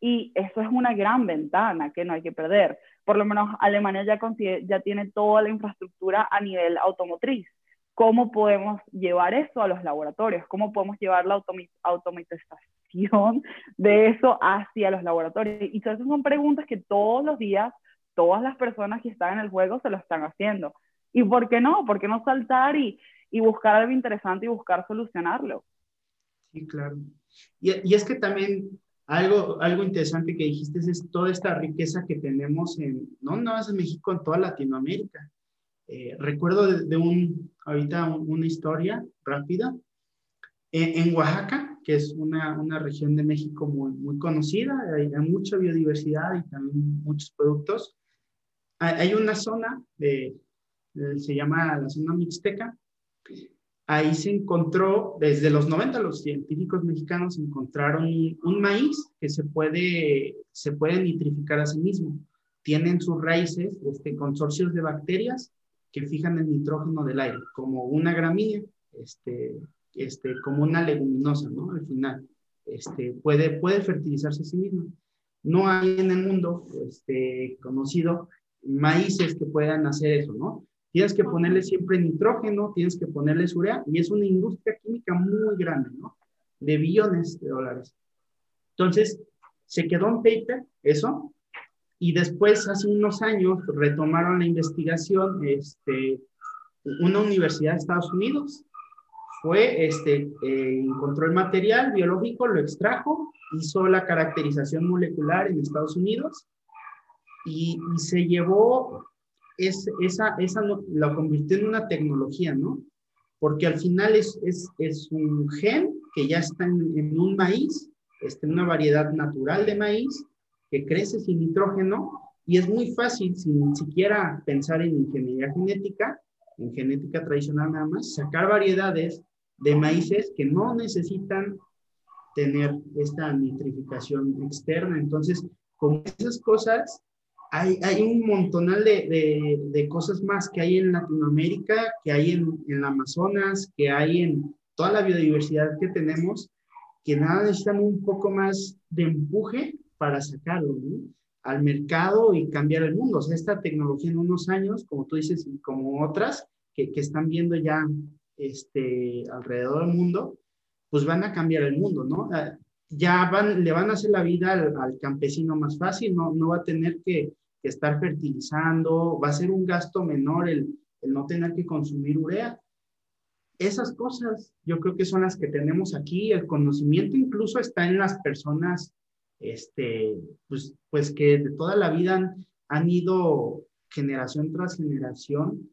Y eso es una gran ventana que no hay que perder. Por lo menos Alemania ya, ya tiene toda la infraestructura a nivel automotriz. ¿Cómo podemos llevar eso a los laboratorios? ¿Cómo podemos llevar la automatización de eso hacia los laboratorios. Y esas son preguntas que todos los días todas las personas que están en el juego se lo están haciendo. ¿Y por qué no? ¿Por qué no saltar y, y buscar algo interesante y buscar solucionarlo? Sí, claro. Y, y, es que también algo, algo interesante que dijiste es, toda esta riqueza que tenemos en, no nada más en México, en toda Latinoamérica. Eh, recuerdo de, un, ahorita una historia rápida. En, Oaxaca, que es una, una región de México muy, muy conocida, hay, mucha biodiversidad y también muchos productos. Hay, una zona, de, se llama la zona mixteca, ahí se encontró, desde los 90 los científicos mexicanos encontraron un maíz que se puede, se puede nitrificar a sí mismo. Tienen sus raíces este, consorcios de bacterias que fijan el nitrógeno del aire, como una gramínea, este, este, como una leguminosa, ¿no? Al final, este, puede, puede fertilizarse a sí misma. No hay en el mundo este, conocido maíces que puedan hacer eso, ¿no? Tienes que ponerle siempre nitrógeno, tienes que ponerle urea, y es una industria química muy grande, ¿no? De billones de dólares. Entonces, se quedó en paper eso, y después, hace unos años, retomaron la investigación, este, una universidad de Estados Unidos, fue, este, eh, encontró el material biológico, lo extrajo, hizo la caracterización molecular en Estados Unidos y, se llevó, es, esa, esa lo, convirtió en una tecnología, ¿no? Porque al final es, es, es un gen que ya está en, en un maíz, este, una variedad natural de maíz que crece sin nitrógeno y es muy fácil, sin siquiera pensar en ingeniería genética, en genética tradicional nada más, sacar variedades de maíces que no necesitan tener esta nitrificación externa. Entonces, con esas cosas, hay, un montonal de, de, cosas más que hay en Latinoamérica, que hay en, en Amazonas, que hay en toda la biodiversidad que tenemos, que nada necesitan un poco más de empuje para sacarlo al mercado y cambiar el mundo. O sea, esta tecnología en unos años, como tú dices, y como otras, que, que están viendo ya este, alrededor del mundo, pues van a cambiar el mundo, ¿no? Ya van, le van a hacer la vida al, campesino más fácil, no, no va a tener que, estar fertilizando, va a ser un gasto menor el, el no tener que consumir urea. Esas cosas yo creo que son las que tenemos aquí, el conocimiento incluso está en las personas, este, pues, pues que de toda la vida han, han ido generación tras generación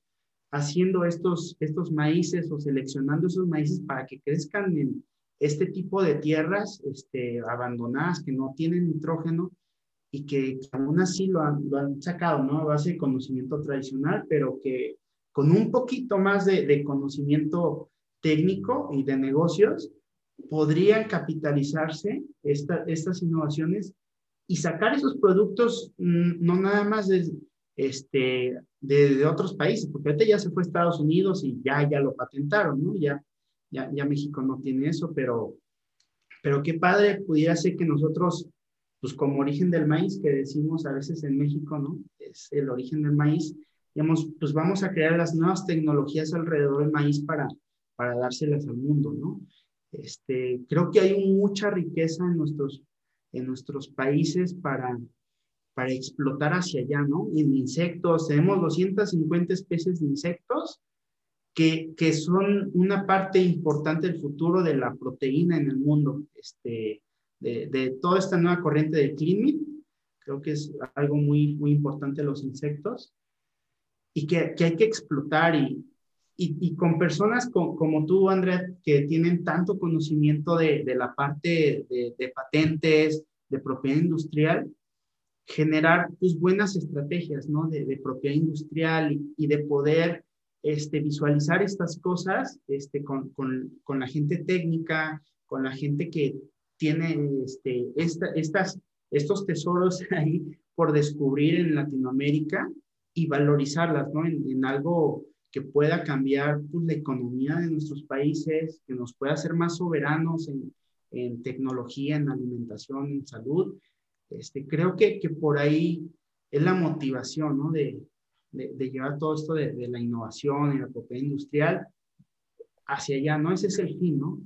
haciendo estos, estos maíces o seleccionando esos maíces para que crezcan en, este tipo de tierras este, abandonadas que no tienen nitrógeno y que, aún así lo han, lo han, sacado, ¿no? A base de conocimiento tradicional, pero que con un poquito más de, de conocimiento técnico y de negocios, podrían capitalizarse esta, estas innovaciones y sacar esos productos mm, no nada más de, este, de, otros países, porque ahorita ya se fue a Estados Unidos y ya, ya lo patentaron, ¿no? Ya, ya, ya México no tiene eso, pero, pero qué padre pudiera ser que nosotros, pues como origen del maíz, que decimos a veces en México, ¿no? Es el origen del maíz, digamos, pues vamos a crear las nuevas tecnologías alrededor del maíz para, para dárselas al mundo, ¿no? Este, creo que hay mucha riqueza en nuestros, en nuestros países para, para explotar hacia allá, ¿no? En insectos, tenemos 250 especies de insectos que, que, son una parte importante del futuro de la proteína en el mundo, este, de, de toda esta nueva corriente de climate, creo que es algo muy, muy importante los insectos y que, que hay que explotar y, y, con personas como tú, Andrea, que tienen tanto conocimiento de, de la parte de, de, patentes, de propiedad industrial, generar pues, buenas estrategias ¿no? de, propiedad industrial y, de poder este, visualizar estas cosas este, con, con, con, la gente técnica, con la gente que tiene este, esta, estas, estos tesoros ahí por descubrir en Latinoamérica y valorizarlas ¿no? en, en algo que pueda cambiar pues, la economía de nuestros países, que nos pueda hacer más soberanos en, en tecnología, en alimentación, en salud. Este, creo que, que por ahí es la motivación ¿no? de, de, de, llevar todo esto de, de, la innovación y la propiedad industrial hacia allá, ¿no? Ese es el fin, ¿no?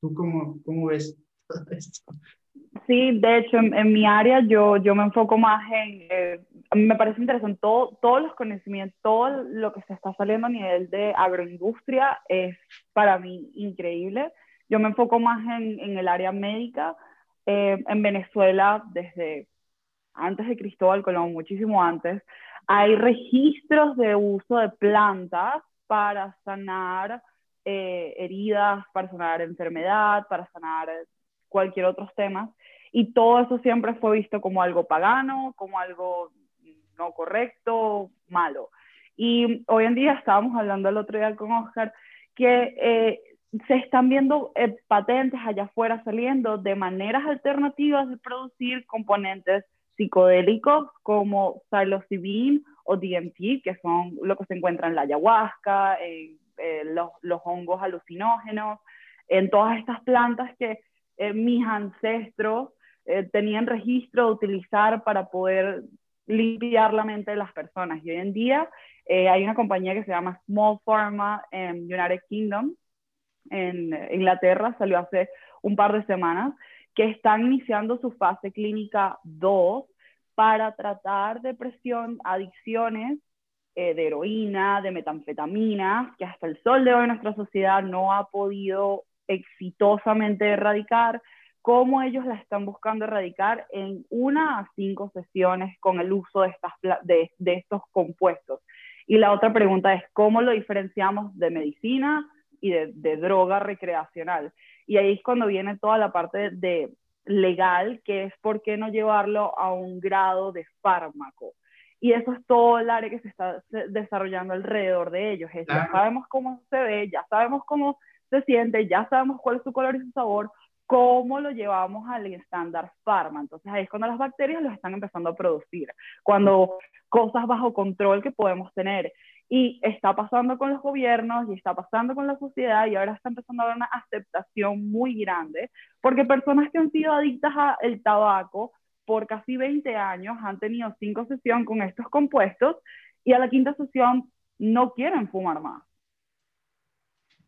¿Tú cómo, cómo ves todo esto? Sí, de hecho, en, en, mi área yo, yo me enfoco más en, eh, me parece interesante, todo, todos los conocimientos, todo lo que se está saliendo a nivel de agroindustria es para mí increíble. Yo me enfoco más en, en el área médica. Eh, en Venezuela, desde antes de Cristóbal Colón, muchísimo antes, hay registros de uso de plantas para sanar eh, heridas, para sanar enfermedad, para sanar cualquier otro tema. Y todo eso siempre fue visto como algo pagano, como algo no correcto, malo. Y hoy en día estábamos hablando el otro día con Oscar que eh, se están viendo eh, patentes allá afuera saliendo de maneras alternativas de producir componentes psicodélicos como psilocybin o DMT, que son lo que se encuentra en la ayahuasca, en eh, los, los, hongos alucinógenos, en todas estas plantas que eh, mis ancestros eh, tenían registro de utilizar para poder limpiar la mente de las personas. Y hoy en día eh, hay una compañía que se llama Small Pharma en United Kingdom, en Inglaterra, salió hace un par de semanas, que están iniciando su fase clínica 2 para tratar depresión, adicciones eh, de heroína, de metanfetamina, que hasta el sol de hoy nuestra sociedad no ha podido exitosamente erradicar, cómo ellos la están buscando erradicar en una a cinco sesiones con el uso de, estas, de, estos compuestos. Y la otra pregunta es, ¿cómo lo diferenciamos de medicina y de, droga recreacional? Y ahí es cuando viene toda la parte de legal, que es por qué no llevarlo a un grado de fármaco. Y eso es todo el área que se está desarrollando alrededor de ellos. Es, Ya sabemos cómo se ve, ya sabemos cómo se siente, ya sabemos cuál es su color y su sabor, cómo lo llevamos al estándar pharma. Entonces ahí es cuando las bacterias los están empezando a producir, cuando cosas bajo control que podemos tener. Y está pasando con los gobiernos y está pasando con la sociedad y ahora está empezando a haber una aceptación muy grande, porque personas que han sido adictas al tabaco por casi 20 años han tenido cinco sesiones con estos compuestos y a la quinta sesión no quieren fumar más.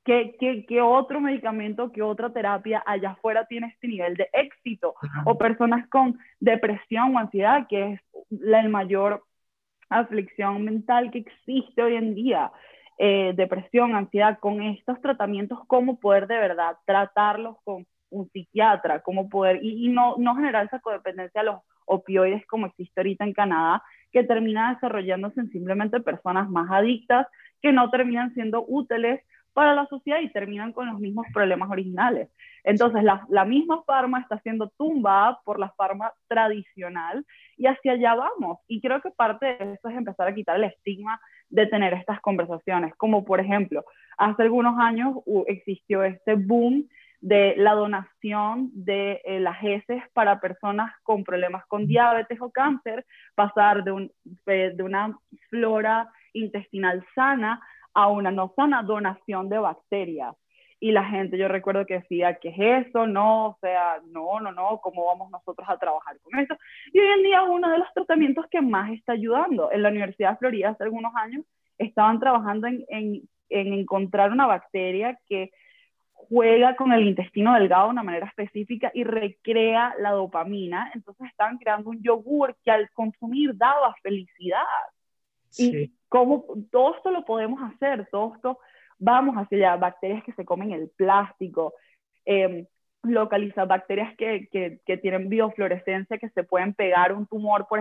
¿Qué, qué, qué otro medicamento, qué otra terapia allá afuera tiene este nivel de éxito? O personas con depresión o ansiedad, que es la mayor aflicción mental que existe hoy en día. Eh, depresión, ansiedad, con estos tratamientos, cómo poder de verdad tratarlos con un psiquiatra, cómo poder, y, no, no generar esa codependencia a los opioides como existe ahorita en Canadá, que termina desarrollándose en simplemente personas más adictas que no terminan siendo útiles para la sociedad y terminan con los mismos problemas originales. Entonces, la, misma farma está siendo tumbada por la farma tradicional y hacia allá vamos. Y creo que parte de eso es empezar a quitar el estigma de tener estas conversaciones, como por ejemplo, hace algunos años existió este boom de la donación de eh, las heces para personas con problemas con diabetes o cáncer, pasar de, de una flora intestinal sana a una no sana donación de bacterias. Y la gente, yo recuerdo que decía, ¿qué es eso? No, o sea, no, no, no, ¿cómo vamos nosotros a trabajar con eso? Y hoy en día uno de los tratamientos que más está ayudando. En la Universidad de Florida hace algunos años estaban trabajando en, en, en encontrar una bacteria que juega con el intestino delgado de una manera específica y recrea la dopamina. Entonces estaban creando un yogur que al consumir daba felicidad. Y cómo todo esto lo podemos hacer, todo esto vamos hacia allá, bacterias que se comen el plástico, eh, localizar bacterias que, que, que, tienen biofluorescencia, que se pueden pegar un tumor por,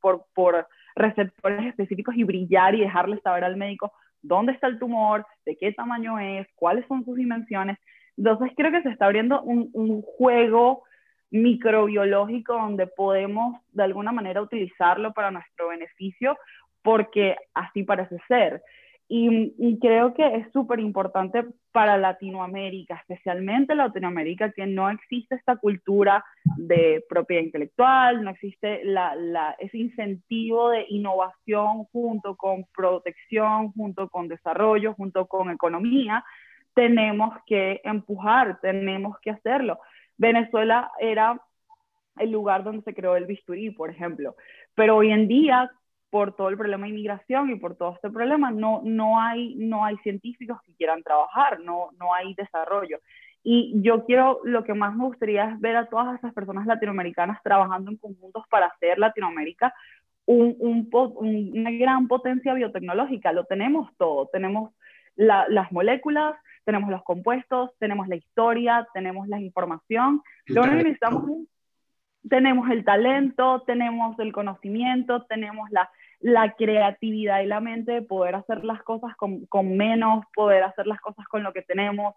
por, por receptores específicos y brillar y dejarle saber al médico dónde está el tumor, de qué tamaño es, cuáles son sus dimensiones. Entonces creo que se está abriendo un, un juego microbiológico donde podemos de alguna manera utilizarlo para nuestro beneficio, porque así parece ser. Y, creo que es súper importante para Latinoamérica, especialmente Latinoamérica, que no existe esta cultura de propiedad intelectual, no existe la, la, ese incentivo de innovación junto con protección, junto con desarrollo, junto con economía. Tenemos que empujar, tenemos que hacerlo. Venezuela era el lugar donde se creó el bisturí, por ejemplo, pero hoy en día por todo el problema de inmigración y por todo este problema, no, no, hay, no hay científicos que quieran trabajar, no, no hay desarrollo. Y yo quiero, lo que más me gustaría es ver a todas esas personas latinoamericanas trabajando en conjuntos para hacer Latinoamérica un, un, una gran potencia biotecnológica. Lo tenemos todo, tenemos las moléculas, tenemos los compuestos, tenemos la historia, tenemos la información. Lo único que necesitamos tenemos el talento, tenemos el conocimiento, tenemos la, la creatividad y la mente de poder hacer las cosas con, con, menos, poder hacer las cosas con lo que tenemos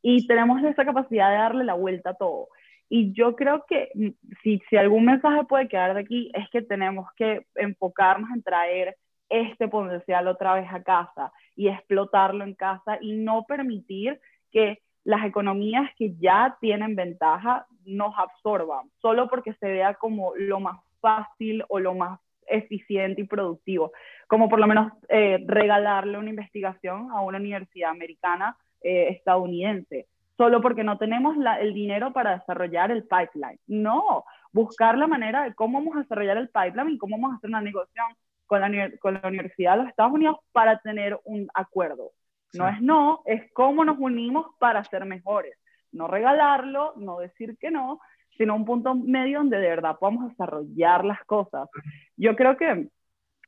y tenemos esa capacidad de darle la vuelta a todo. Y yo creo que mm, si, si algún mensaje puede quedar de aquí es que tenemos que enfocarnos en traer este potencial otra vez a casa y explotarlo en casa y no permitir que las economías que ya tienen ventaja nos absorban, solo porque se vea como lo más fácil o lo más eficiente y productivo, como por lo menos eh, regalarle una investigación a una universidad americana eh, estadounidense, solo porque no tenemos el dinero para desarrollar el pipeline. No, buscar la manera de cómo vamos a desarrollar el pipeline y cómo vamos a hacer una negociación con la, con la Universidad de los Estados Unidos para tener un acuerdo. No es no, es cómo nos unimos para ser mejores. No regalarlo, no decir que no, sino un punto medio donde de verdad podamos desarrollar las cosas. Yo creo que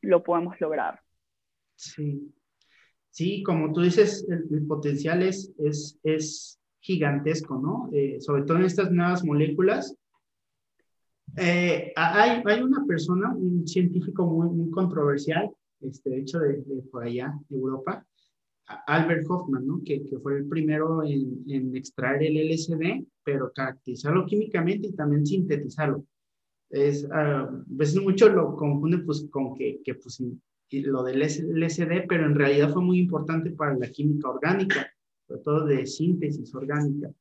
lo podemos lograr. Sí, sí como tú dices, el, potencial es, es, es, gigantesco, ¿no? Eh, sobre todo en estas nuevas moléculas. Eh, hay, hay, una persona, un científico muy, muy controversial, este, de hecho de, de por allá, de Europa, Albert Hoffman, ¿no? que, que fue el primero en, en, extraer el LSD, pero caracterizarlo químicamente y también sintetizarlo. Es, a veces mucho lo confunden pues, con que, que pues, lo del LSD, pero en realidad fue muy importante para la química orgánica, sobre todo de síntesis orgánica.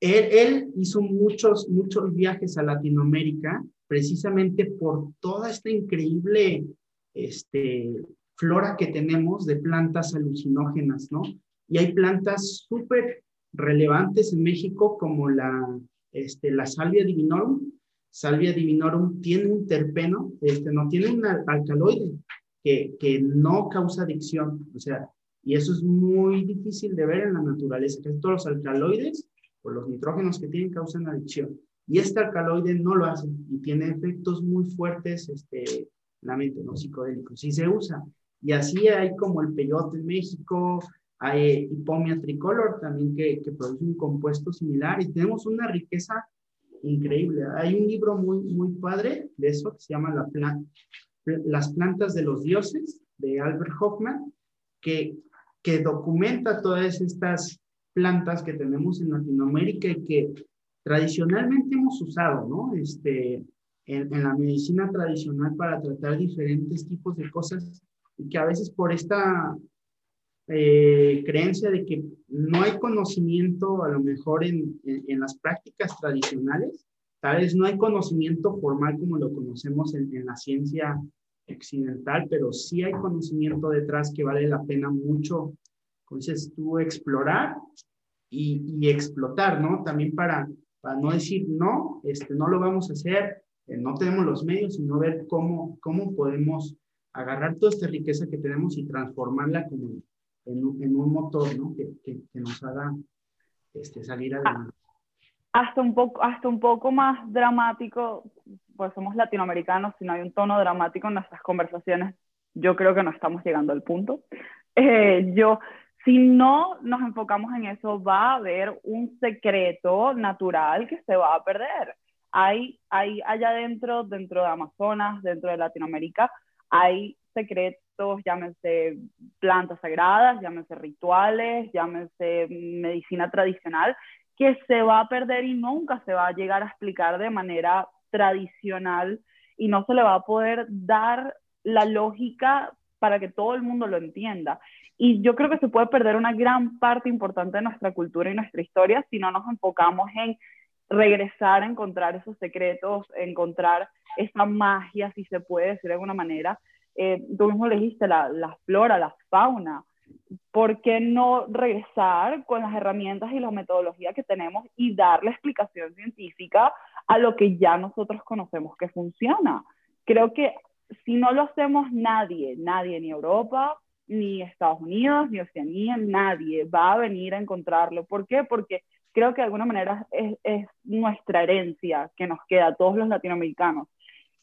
Él, él hizo muchos, muchos viajes a Latinoamérica precisamente por toda esta increíble este, flora que tenemos de plantas alucinógenas, ¿no? Y hay plantas súper relevantes en México como la, este, la salvia divinorum. Salvia divinorum tiene un terpeno, este, no tiene un alcaloide que, que no causa adicción, o sea, y eso es muy difícil de ver en la naturaleza, que todos los alcaloides o los nitrógenos que tienen causan adicción. Y este alcaloide no lo hace y tiene efectos muy fuertes este, la mente, ¿no? Psicodélicos. Y se usa. Y así hay como el peyote en México, hay Hipomia tricolor también que, que produce un compuesto similar y tenemos una riqueza increíble. Hay un libro muy, muy padre de eso que se llama La Las plantas de los dioses de Albert Hoffman, que, que documenta todas estas plantas que tenemos en Latinoamérica y que tradicionalmente hemos usado, ¿no? Este, en, en, la medicina tradicional para tratar diferentes tipos de cosas y que a veces por esta eh, creencia de que no hay conocimiento a lo mejor en, en, las prácticas tradicionales, tal vez no hay conocimiento formal como lo conocemos en, en la ciencia occidental, pero sí hay conocimiento detrás que vale la pena mucho, entonces tú explorar y, y explotar, ¿no? También para, para no decir, no, este, no lo vamos a hacer, eh, no tenemos los medios, sino ver cómo, cómo podemos agarrar toda esta riqueza que tenemos y transformarla como en, un, en un motor, ¿no? Que, que, que, nos haga este, salir ah, adelante. Hasta un, poco, hasta un poco más dramático, pues somos latinoamericanos, si no hay un tono dramático en nuestras conversaciones, yo creo que no estamos llegando al punto. Eh, yo, si no nos enfocamos en eso, va a haber un secreto natural que se va a perder. Hay, hay allá dentro, dentro de Amazonas, dentro de Latinoamérica, hay secretos, llámense plantas sagradas, llámense rituales, llámense medicina tradicional, que se va a perder y nunca se va a llegar a explicar de manera tradicional y no se le va a poder dar la lógica para que todo el mundo lo entienda. Y yo creo que se puede perder una gran parte importante de nuestra cultura y nuestra historia si no nos enfocamos en regresar a encontrar esos secretos, encontrar esa magia, si se puede decir de alguna manera. Eh, tú mismo le dijiste la, la flora, la fauna. ¿Por qué no regresar con las herramientas y la metodología que tenemos y darle explicación científica a lo que ya nosotros conocemos que funciona? Creo que si no lo hacemos nadie, nadie, ni Europa, ni Estados Unidos, ni Oceanía, nadie va a venir a encontrarlo. ¿Por qué? Porque creo que de alguna manera es, es nuestra herencia que nos queda a todos los latinoamericanos.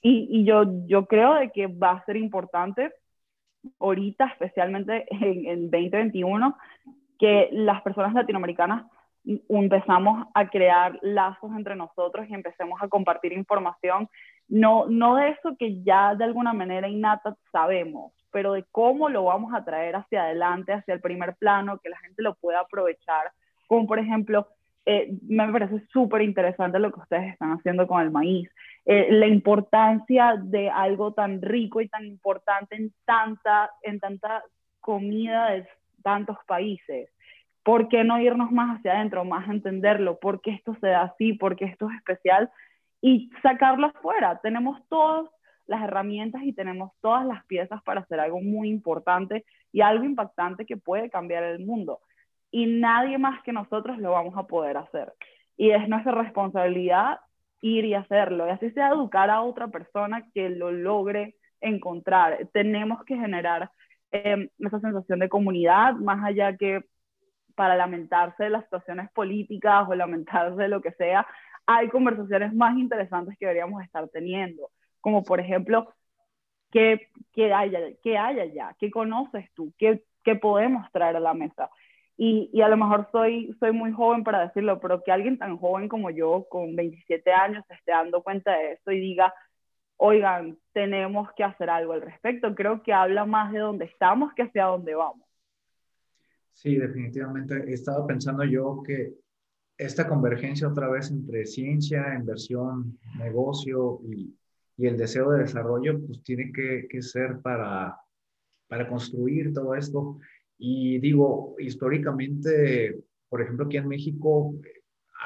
Y, y, yo, yo creo de que va a ser importante ahorita, especialmente en, en 2021, que las personas latinoamericanas empezamos a crear lazos entre nosotros y empecemos a compartir información, no, no de eso que ya de alguna manera innata sabemos, pero de cómo lo vamos a traer hacia adelante, hacia el primer plano, que la gente lo pueda aprovechar, como por ejemplo eh, me parece súper interesante lo que ustedes están haciendo con el maíz. Eh, la importancia de algo tan rico y tan importante en tanta, en tanta comida de tantos países. ¿Por qué no irnos más hacia adentro, más entenderlo? ¿Por qué esto se da así? ¿Por qué esto es especial? Y sacarlo afuera. Tenemos todas las herramientas y tenemos todas las piezas para hacer algo muy importante y algo impactante que puede cambiar el mundo y nadie más que nosotros lo vamos a poder hacer. Y es nuestra responsabilidad ir y hacerlo, y así sea educar a otra persona que lo logre encontrar. Tenemos que generar eh, esa sensación de comunidad, más allá que para lamentarse de las situaciones políticas o lamentarse de lo que sea, hay conversaciones más interesantes que deberíamos estar teniendo, como por ejemplo, ¿qué, qué, hay, qué hay allá? ¿Qué conoces tú? ¿Qué, ¿Qué podemos traer a la mesa? Y, y, a lo mejor soy, soy muy joven para decirlo, pero que alguien tan joven como yo, con 27 años, esté dando cuenta de esto y diga, oigan, tenemos que hacer algo al respecto. Creo que habla más de dónde estamos que hacia dónde vamos. Sí, definitivamente. Estaba pensando yo que esta convergencia otra vez entre ciencia, inversión, negocio y, y el deseo de desarrollo, pues tiene que, que ser para, para construir todo esto. Y digo, históricamente, por ejemplo, aquí en México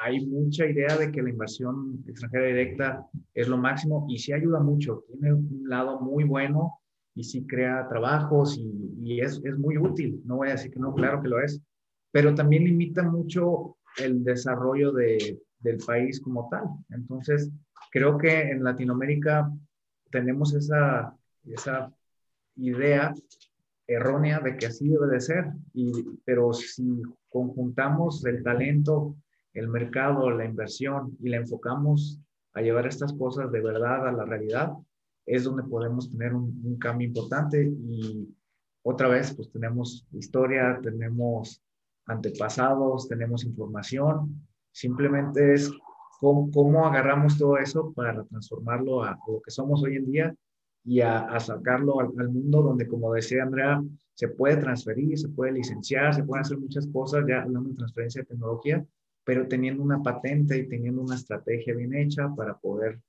hay mucha idea de que la inversión extranjera directa es lo máximo y sí ayuda mucho, tiene un lado muy bueno y sí crea trabajos y, y es, es, muy útil, no voy a decir que no, claro que lo es, pero también limita mucho el desarrollo de, del país como tal. Entonces, creo que en Latinoamérica tenemos esa, esa idea errónea de que así debe de ser, y, pero si conjuntamos el talento, el mercado, la inversión y la enfocamos a llevar estas cosas de verdad a la realidad, es donde podemos tener un, cambio importante. Y otra vez pues tenemos historia, tenemos antepasados, tenemos información, simplemente es cómo, cómo, agarramos todo eso para transformarlo a lo que somos hoy en día y a, sacarlo al, mundo donde, como decía Andrea, se puede transferir, se puede licenciar, se pueden hacer muchas cosas, ya hablando de transferencia de tecnología, pero teniendo una patente y teniendo una estrategia bien hecha para poder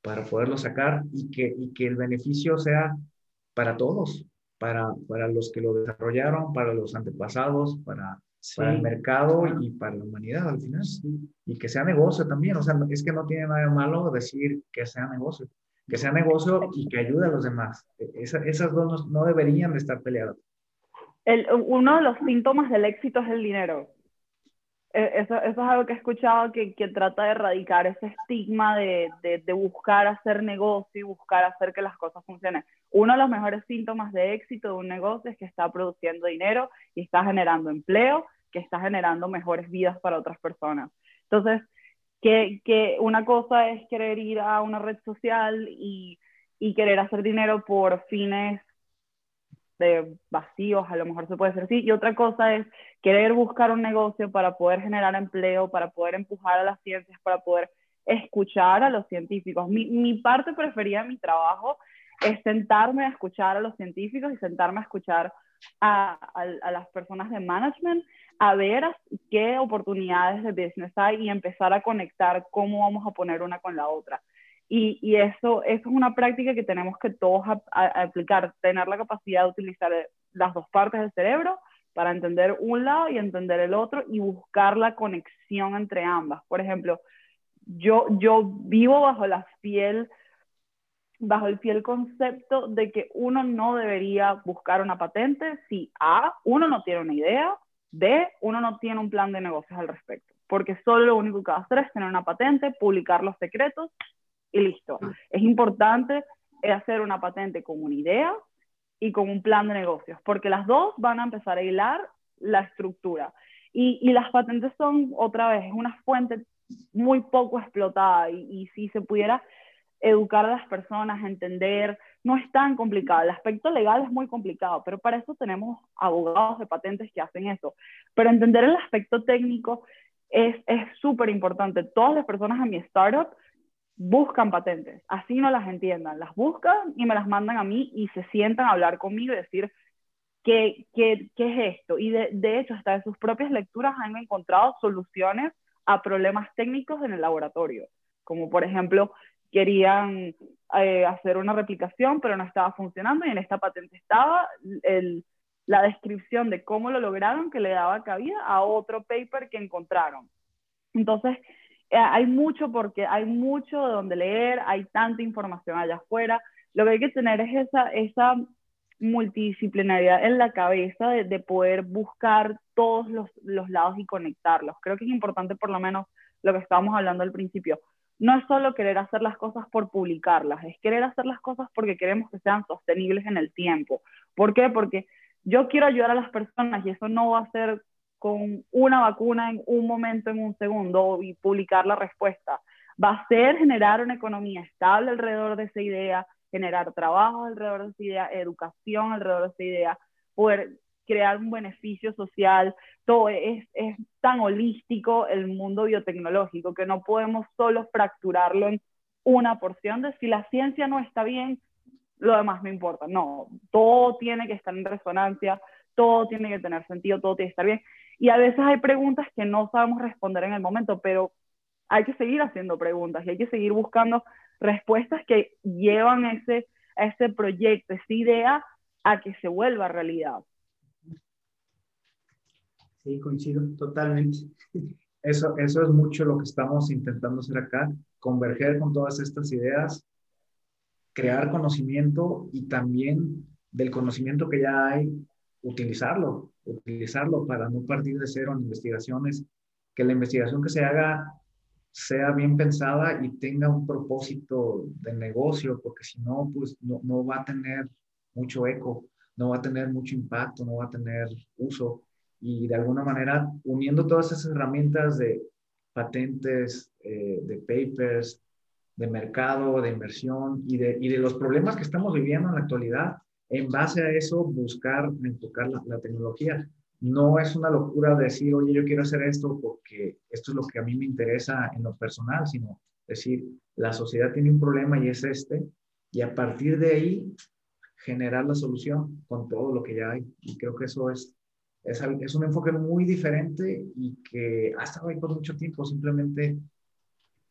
para poderlo sacar y que, y que el beneficio sea para todos, para, para los que lo desarrollaron, para los antepasados, para, para el mercado y para la humanidad al final. Y que sea negocio también, o sea, es que no tiene nada malo decir que sea negocio, que sea negocio y que ayude a los demás. esas dos no, deberían de estar peleadas. El, uno de los síntomas del éxito es el dinero. E, eso, eso, es algo que he escuchado que, que trata de erradicar ese estigma de, de, de, buscar hacer negocio y buscar hacer que las cosas funcionen. Uno de los mejores síntomas de éxito de un negocio es que está produciendo dinero y está generando empleo, que está generando mejores vidas para otras personas. Entonces, que, que una cosa es querer ir a una red social y, y querer hacer dinero por fines de vacíos, a lo mejor se puede decir así, y otra cosa es querer buscar un negocio para poder generar empleo, para poder empujar a las ciencias, para poder escuchar a los científicos. Mi, mi parte preferida de mi trabajo es sentarme a escuchar a los científicos y sentarme a escuchar a, a, a, las personas de management, a ver qué oportunidades de business hay y empezar a conectar cómo vamos a poner una con la otra. Y, y eso, es una práctica que tenemos que todos aplicar, tener la capacidad de utilizar las dos partes del cerebro para entender un lado y entender el otro y buscar la conexión entre ambas. Por ejemplo, yo, yo vivo bajo la fiel bajo el fiel concepto de que uno no debería buscar una patente si A, uno no tiene una idea, B, uno no tiene un plan de negocios al respecto, porque solo lo único que va a hacer es tener una patente, publicar los secretos y listo. Es importante hacer una patente con una idea y con un plan de negocios, porque las dos van a empezar a hilar la estructura. Y, y las patentes son, otra vez, es una fuente muy poco explotada y, y, si se pudiera educar a las personas, entender, no es tan complicado. El aspecto legal es muy complicado, pero para eso tenemos abogados de patentes que hacen eso. Pero entender el aspecto técnico es súper importante. Todas las personas en mi startup buscan patentes, así no las entiendan, las buscan y me las mandan a mí y se sientan a hablar conmigo y decir, ¿qué, qué, qué es esto? Y de, de, hecho, hasta de sus propias lecturas han encontrado soluciones a problemas técnicos en el laboratorio, como por ejemplo, querían eh, hacer una replicación, pero no estaba funcionando y en esta patente estaba el, la descripción de cómo lo lograron que le daba cabida a otro paper que encontraron. Entonces, eh, hay mucho porque hay mucho de donde leer, hay tanta información allá afuera. Lo que hay que tener es esa, esa multidisciplinaridad en la cabeza de, de poder buscar todos los, los, lados y conectarlos. Creo que es importante por lo menos lo que estábamos hablando al principio. No es solo querer hacer las cosas por publicarlas, es querer hacer las cosas porque queremos que sean sostenibles en el tiempo. ¿Por qué? Porque yo quiero ayudar a las personas y eso no va a ser con una vacuna en un momento, en un segundo, y publicar la respuesta. Va a ser generar una economía estable alrededor de esa idea, generar trabajo alrededor de esa idea, educación alrededor de esa idea, poder crear un beneficio social. Todo es, es tan holístico el mundo biotecnológico que no podemos solo fracturarlo en una porción de si la ciencia no está bien, lo demás no importa. No, todo tiene que estar en resonancia, todo tiene que tener sentido, todo tiene que estar bien. Y a veces hay preguntas que no sabemos responder en el momento, pero hay que seguir haciendo preguntas y hay que seguir buscando respuestas que llevan ese, ese proyecto, esa idea a que se vuelva realidad. Sí, coincido totalmente. Eso, eso es mucho lo que estamos intentando hacer acá, converger con todas estas ideas, crear conocimiento y también del conocimiento que ya hay, utilizarlo, utilizarlo para no partir de cero en investigaciones, que la investigación que se haga sea bien pensada y tenga un propósito de negocio, porque si no, pues no, no va a tener mucho eco, no va a tener mucho impacto, no va a tener uso. Y de alguna manera, uniendo todas esas herramientas de patentes, eh, de papers, de mercado, de inversión y de, y de los problemas que estamos viviendo en la actualidad, en base a eso buscar enfocar la, la, tecnología. No es una locura decir, oye, yo quiero hacer esto porque esto es lo que a mí me interesa en lo personal, sino decir, la sociedad tiene un problema y es este, y a partir de ahí generar la solución con todo lo que ya hay. Y creo que eso es, es, es un enfoque muy diferente y que ha estado ahí por mucho tiempo, simplemente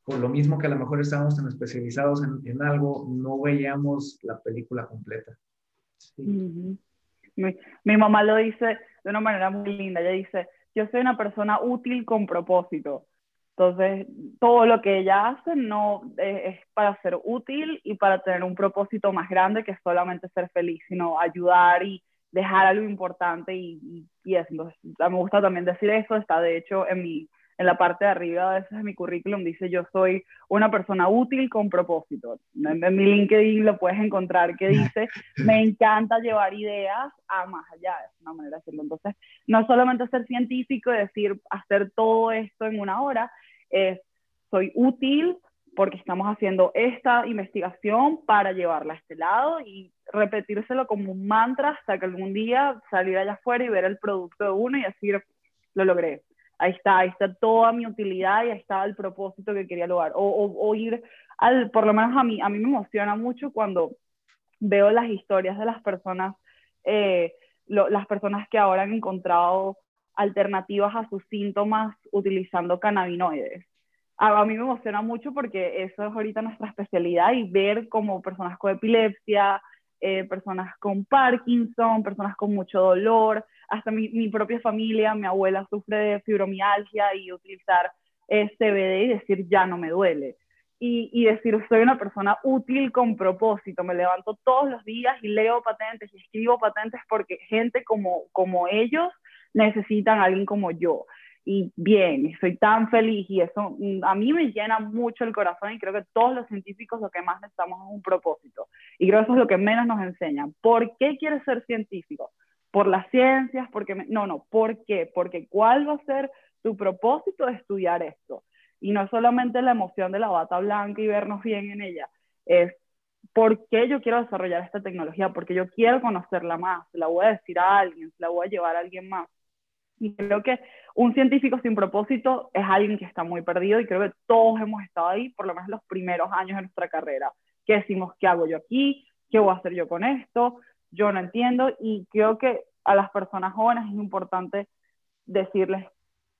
por lo mismo que a lo mejor estábamos tan especializados en, en algo, no veíamos la película completa. mi, mi, mamá lo dice de una manera muy linda, ella dice, yo soy una persona útil con propósito. Entonces, todo lo que ella hace no es, es para ser útil y para tener un propósito más grande que solamente ser feliz, sino ayudar y dejar algo importante y, y, y eso. Entonces, me gusta también decir eso, está de hecho en mi, en la parte de arriba de mi currículum dice yo soy una persona útil con propósito. En, mi LinkedIn lo puedes encontrar que dice me encanta llevar ideas a más allá, es una manera de decirlo. Entonces, no solamente ser científico y decir hacer todo esto en una hora, es soy útil porque estamos haciendo esta investigación para llevarla a este lado y repetírselo como un mantra hasta que algún día salir allá afuera y ver el producto de uno y decir, lo logré ahí está, ahí está toda mi utilidad y ahí está el propósito que quería lograr. O, o, ir al, por lo menos a mí, a mí me emociona mucho cuando veo las historias de las personas, eh, las personas que ahora han encontrado alternativas a sus síntomas utilizando cannabinoides. A, mí me emociona mucho porque eso es ahorita nuestra especialidad y ver como personas con epilepsia, eh, personas con Parkinson, personas con mucho dolor, hasta mi, mi, propia familia, mi abuela sufre de fibromialgia y utilizar eh, CBD y decir ya no me duele. Y, y, decir soy una persona útil con propósito, me levanto todos los días y leo patentes y escribo patentes porque gente como, como ellos necesitan a alguien como yo y bien, soy tan feliz y eso mm, a mí me llena mucho el corazón y creo que todos los científicos lo que más necesitamos es un propósito y creo que eso es lo que menos nos enseñan. ¿Por qué quieres ser científico? ¿Por las ciencias? Porque no, no, ¿por qué? Porque cuál va a ser tu propósito de estudiar esto y no solamente la emoción de la bata blanca y vernos bien en ella, es ¿por qué yo quiero desarrollar esta tecnología? Porque yo quiero conocerla más, la voy a decir a alguien, la voy a llevar a alguien más y creo que un científico sin propósito es alguien que está muy perdido y creo que todos hemos estado ahí por lo menos los primeros años de nuestra carrera, que decimos, ¿qué hago yo aquí? ¿Qué voy a hacer yo con esto? Yo no entiendo y creo que a las personas jóvenes es importante decirles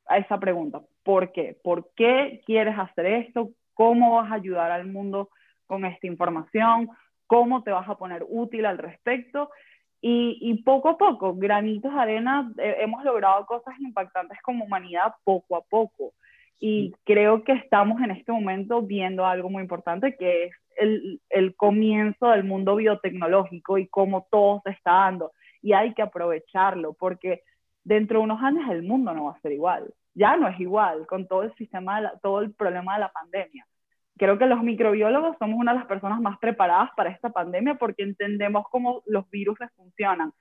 a esa pregunta, ¿por qué? ¿Por qué quieres hacer esto? ¿Cómo vas a ayudar al mundo con esta información? ¿Cómo te vas a poner útil al respecto? Y, y, poco a poco, granitos de arena, eh, hemos logrado cosas impactantes como humanidad poco a poco. Y creo que estamos en este momento viendo algo muy importante, que es el, el comienzo del mundo biotecnológico y cómo todo se está dando. Y hay que aprovecharlo, porque dentro de unos años el mundo no va a ser igual. Ya no es igual con todo el sistema, de todo el problema de la pandemia creo que los microbiólogos somos una de las personas más preparadas para esta pandemia porque entendemos cómo los virus funcionan.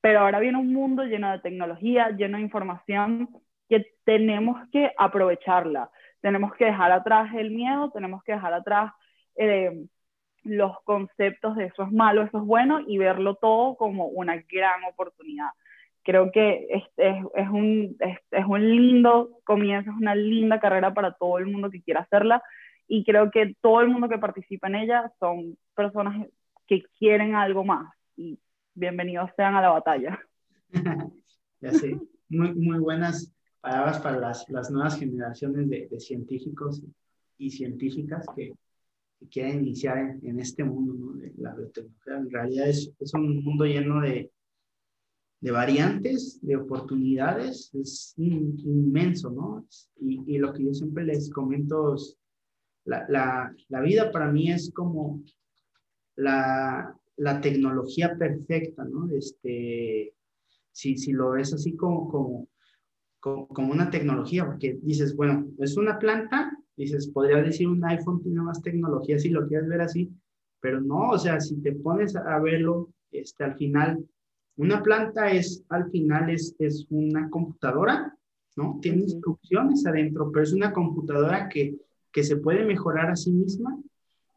Pero ahora viene un mundo lleno de tecnología, lleno de información que tenemos que aprovecharla. Tenemos que dejar atrás el miedo, tenemos que dejar atrás eh, los conceptos de eso es malo, eso es bueno y verlo todo como una gran oportunidad. Creo que es, es, es un, es, es un lindo comienzo, es una linda carrera para todo el mundo que quiera hacerla y creo que todo el mundo que participa en ella son personas que quieren algo más y bienvenidos sean a la batalla. ya sé, muy, muy buenas palabras para las, las nuevas generaciones de, de, científicos y científicas que, que quieren iniciar en, en este mundo ¿no? de la biotecnología. En realidad es, es un mundo lleno de, de variantes, de oportunidades, es inmenso, ¿no? Y, y, lo que yo siempre les comento la, la, la vida para mí es como la, la tecnología perfecta, ¿no? Este, si, si lo ves así como, como, como, una tecnología, porque dices, bueno, es una planta, dices, podría decir un iPhone tiene más tecnología si lo quieres ver así, pero no, o sea, si te pones a verlo, este, al final, una planta es, al final es, es una computadora, ¿no? Tiene instrucciones adentro, pero es una computadora que que se puede mejorar a sí misma,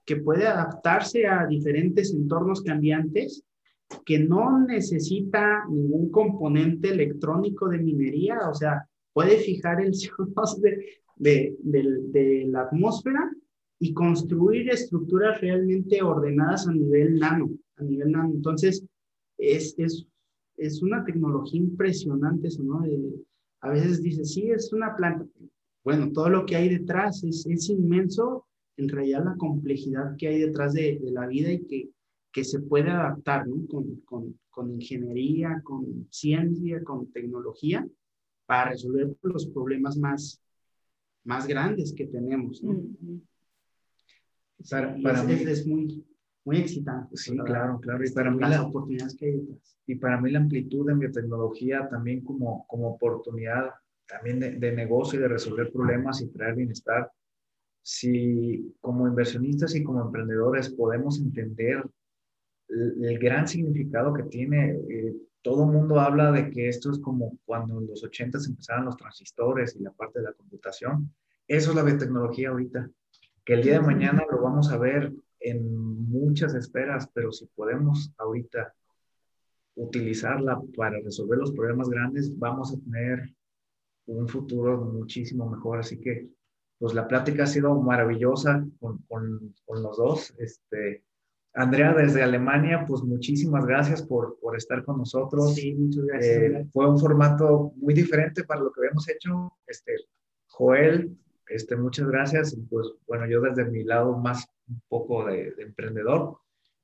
que puede adaptarse a diferentes entornos cambiantes, que no necesita ningún componente electrónico de minería, o sea, puede fijar el CO2 de, de, de, de la atmósfera y construir estructuras realmente ordenadas a nivel nano, a nivel nano. Entonces, es, es, es una tecnología impresionante eso, ¿no? a veces dices, sí, es una planta. Bueno, todo lo que hay detrás es, es inmenso, en realidad la complejidad que hay detrás de, de la vida y que, que se puede adaptar, ¿no? Con, con, con ingeniería, con ciencia, con tecnología, para resolver los problemas más, más grandes que tenemos. ¿no? Para, para mí, es- es muy, muy excitante. Sí, la claro, claro, y para mí las la- oportunidades que hay detrás. y para mí la amplitud en biotecnología también como, como oportunidad también de, de negocio y de resolver problemas y traer bienestar. Si como inversionistas y como emprendedores podemos entender el, el gran significado que tiene, eh, todo mundo habla de que esto es como cuando en los 80 empezaron los transistores y la parte de la computación. Eso es la biotecnología ahorita, que el día de mañana lo vamos a ver en muchas esferas, pero si podemos ahorita utilizarla para resolver los problemas grandes, vamos a tener un futuro muchísimo mejor. Así que, pues la plática ha sido maravillosa con, con, con los dos. Este, Andrea, desde Alemania, pues muchísimas gracias por, por estar con nosotros. Sí, muchas gracias. Eh, fue un formato muy diferente para lo que habíamos hecho. Este, Joel, este, muchas gracias. Y, Pues bueno, yo desde mi lado más un poco de, de emprendedor,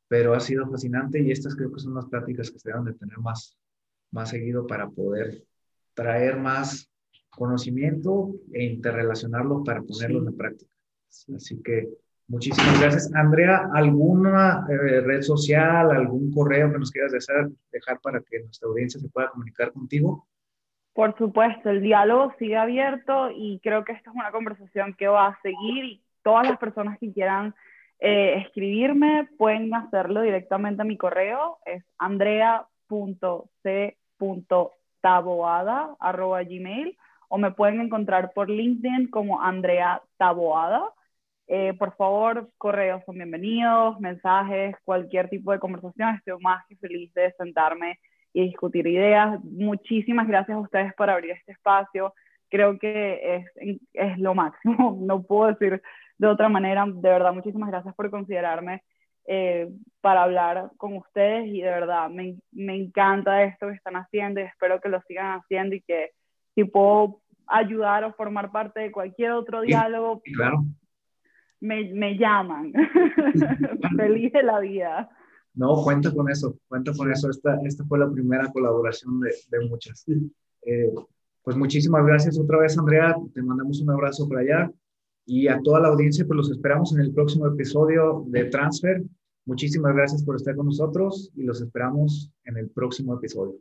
pero ha sido fascinante y estas creo que son las pláticas que se deben de tener más, más seguido para poder traer más conocimiento e interrelacionarlo para ponerlo Sí. en práctica. Así que muchísimas gracias. Andrea, ¿alguna eh, red social, algún correo que nos quieras dejar, dejar para que nuestra audiencia se pueda comunicar contigo? Por supuesto, el diálogo sigue abierto y creo que esta es una conversación que va a seguir y todas las personas que quieran eh, escribirme pueden hacerlo directamente a mi correo, es andrea.c.taboada.gmail o me pueden encontrar por LinkedIn como Andrea Taboada. Eh, por favor, correos son bienvenidos, mensajes, cualquier tipo de conversación. Estoy más que feliz de sentarme y discutir ideas. Muchísimas gracias a ustedes por abrir este espacio. Creo que es, es lo máximo, no puedo decir de otra manera. De verdad, muchísimas gracias por considerarme eh, para hablar con ustedes y de verdad me, me encanta esto que están haciendo y espero que lo sigan haciendo y que si puedo ayudar o formar parte de cualquier otro Sí, diálogo, claro. me, me llaman. Feliz de la vida. No, cuenta con eso, cuenta con eso. Esta, esta fue la primera colaboración de, de muchas. Eh, pues muchísimas gracias otra vez, Andrea. Te mandamos un abrazo para allá. Y a toda la audiencia, pues los esperamos en el próximo episodio de Transfer. Muchísimas gracias por estar con nosotros y los esperamos en el próximo episodio.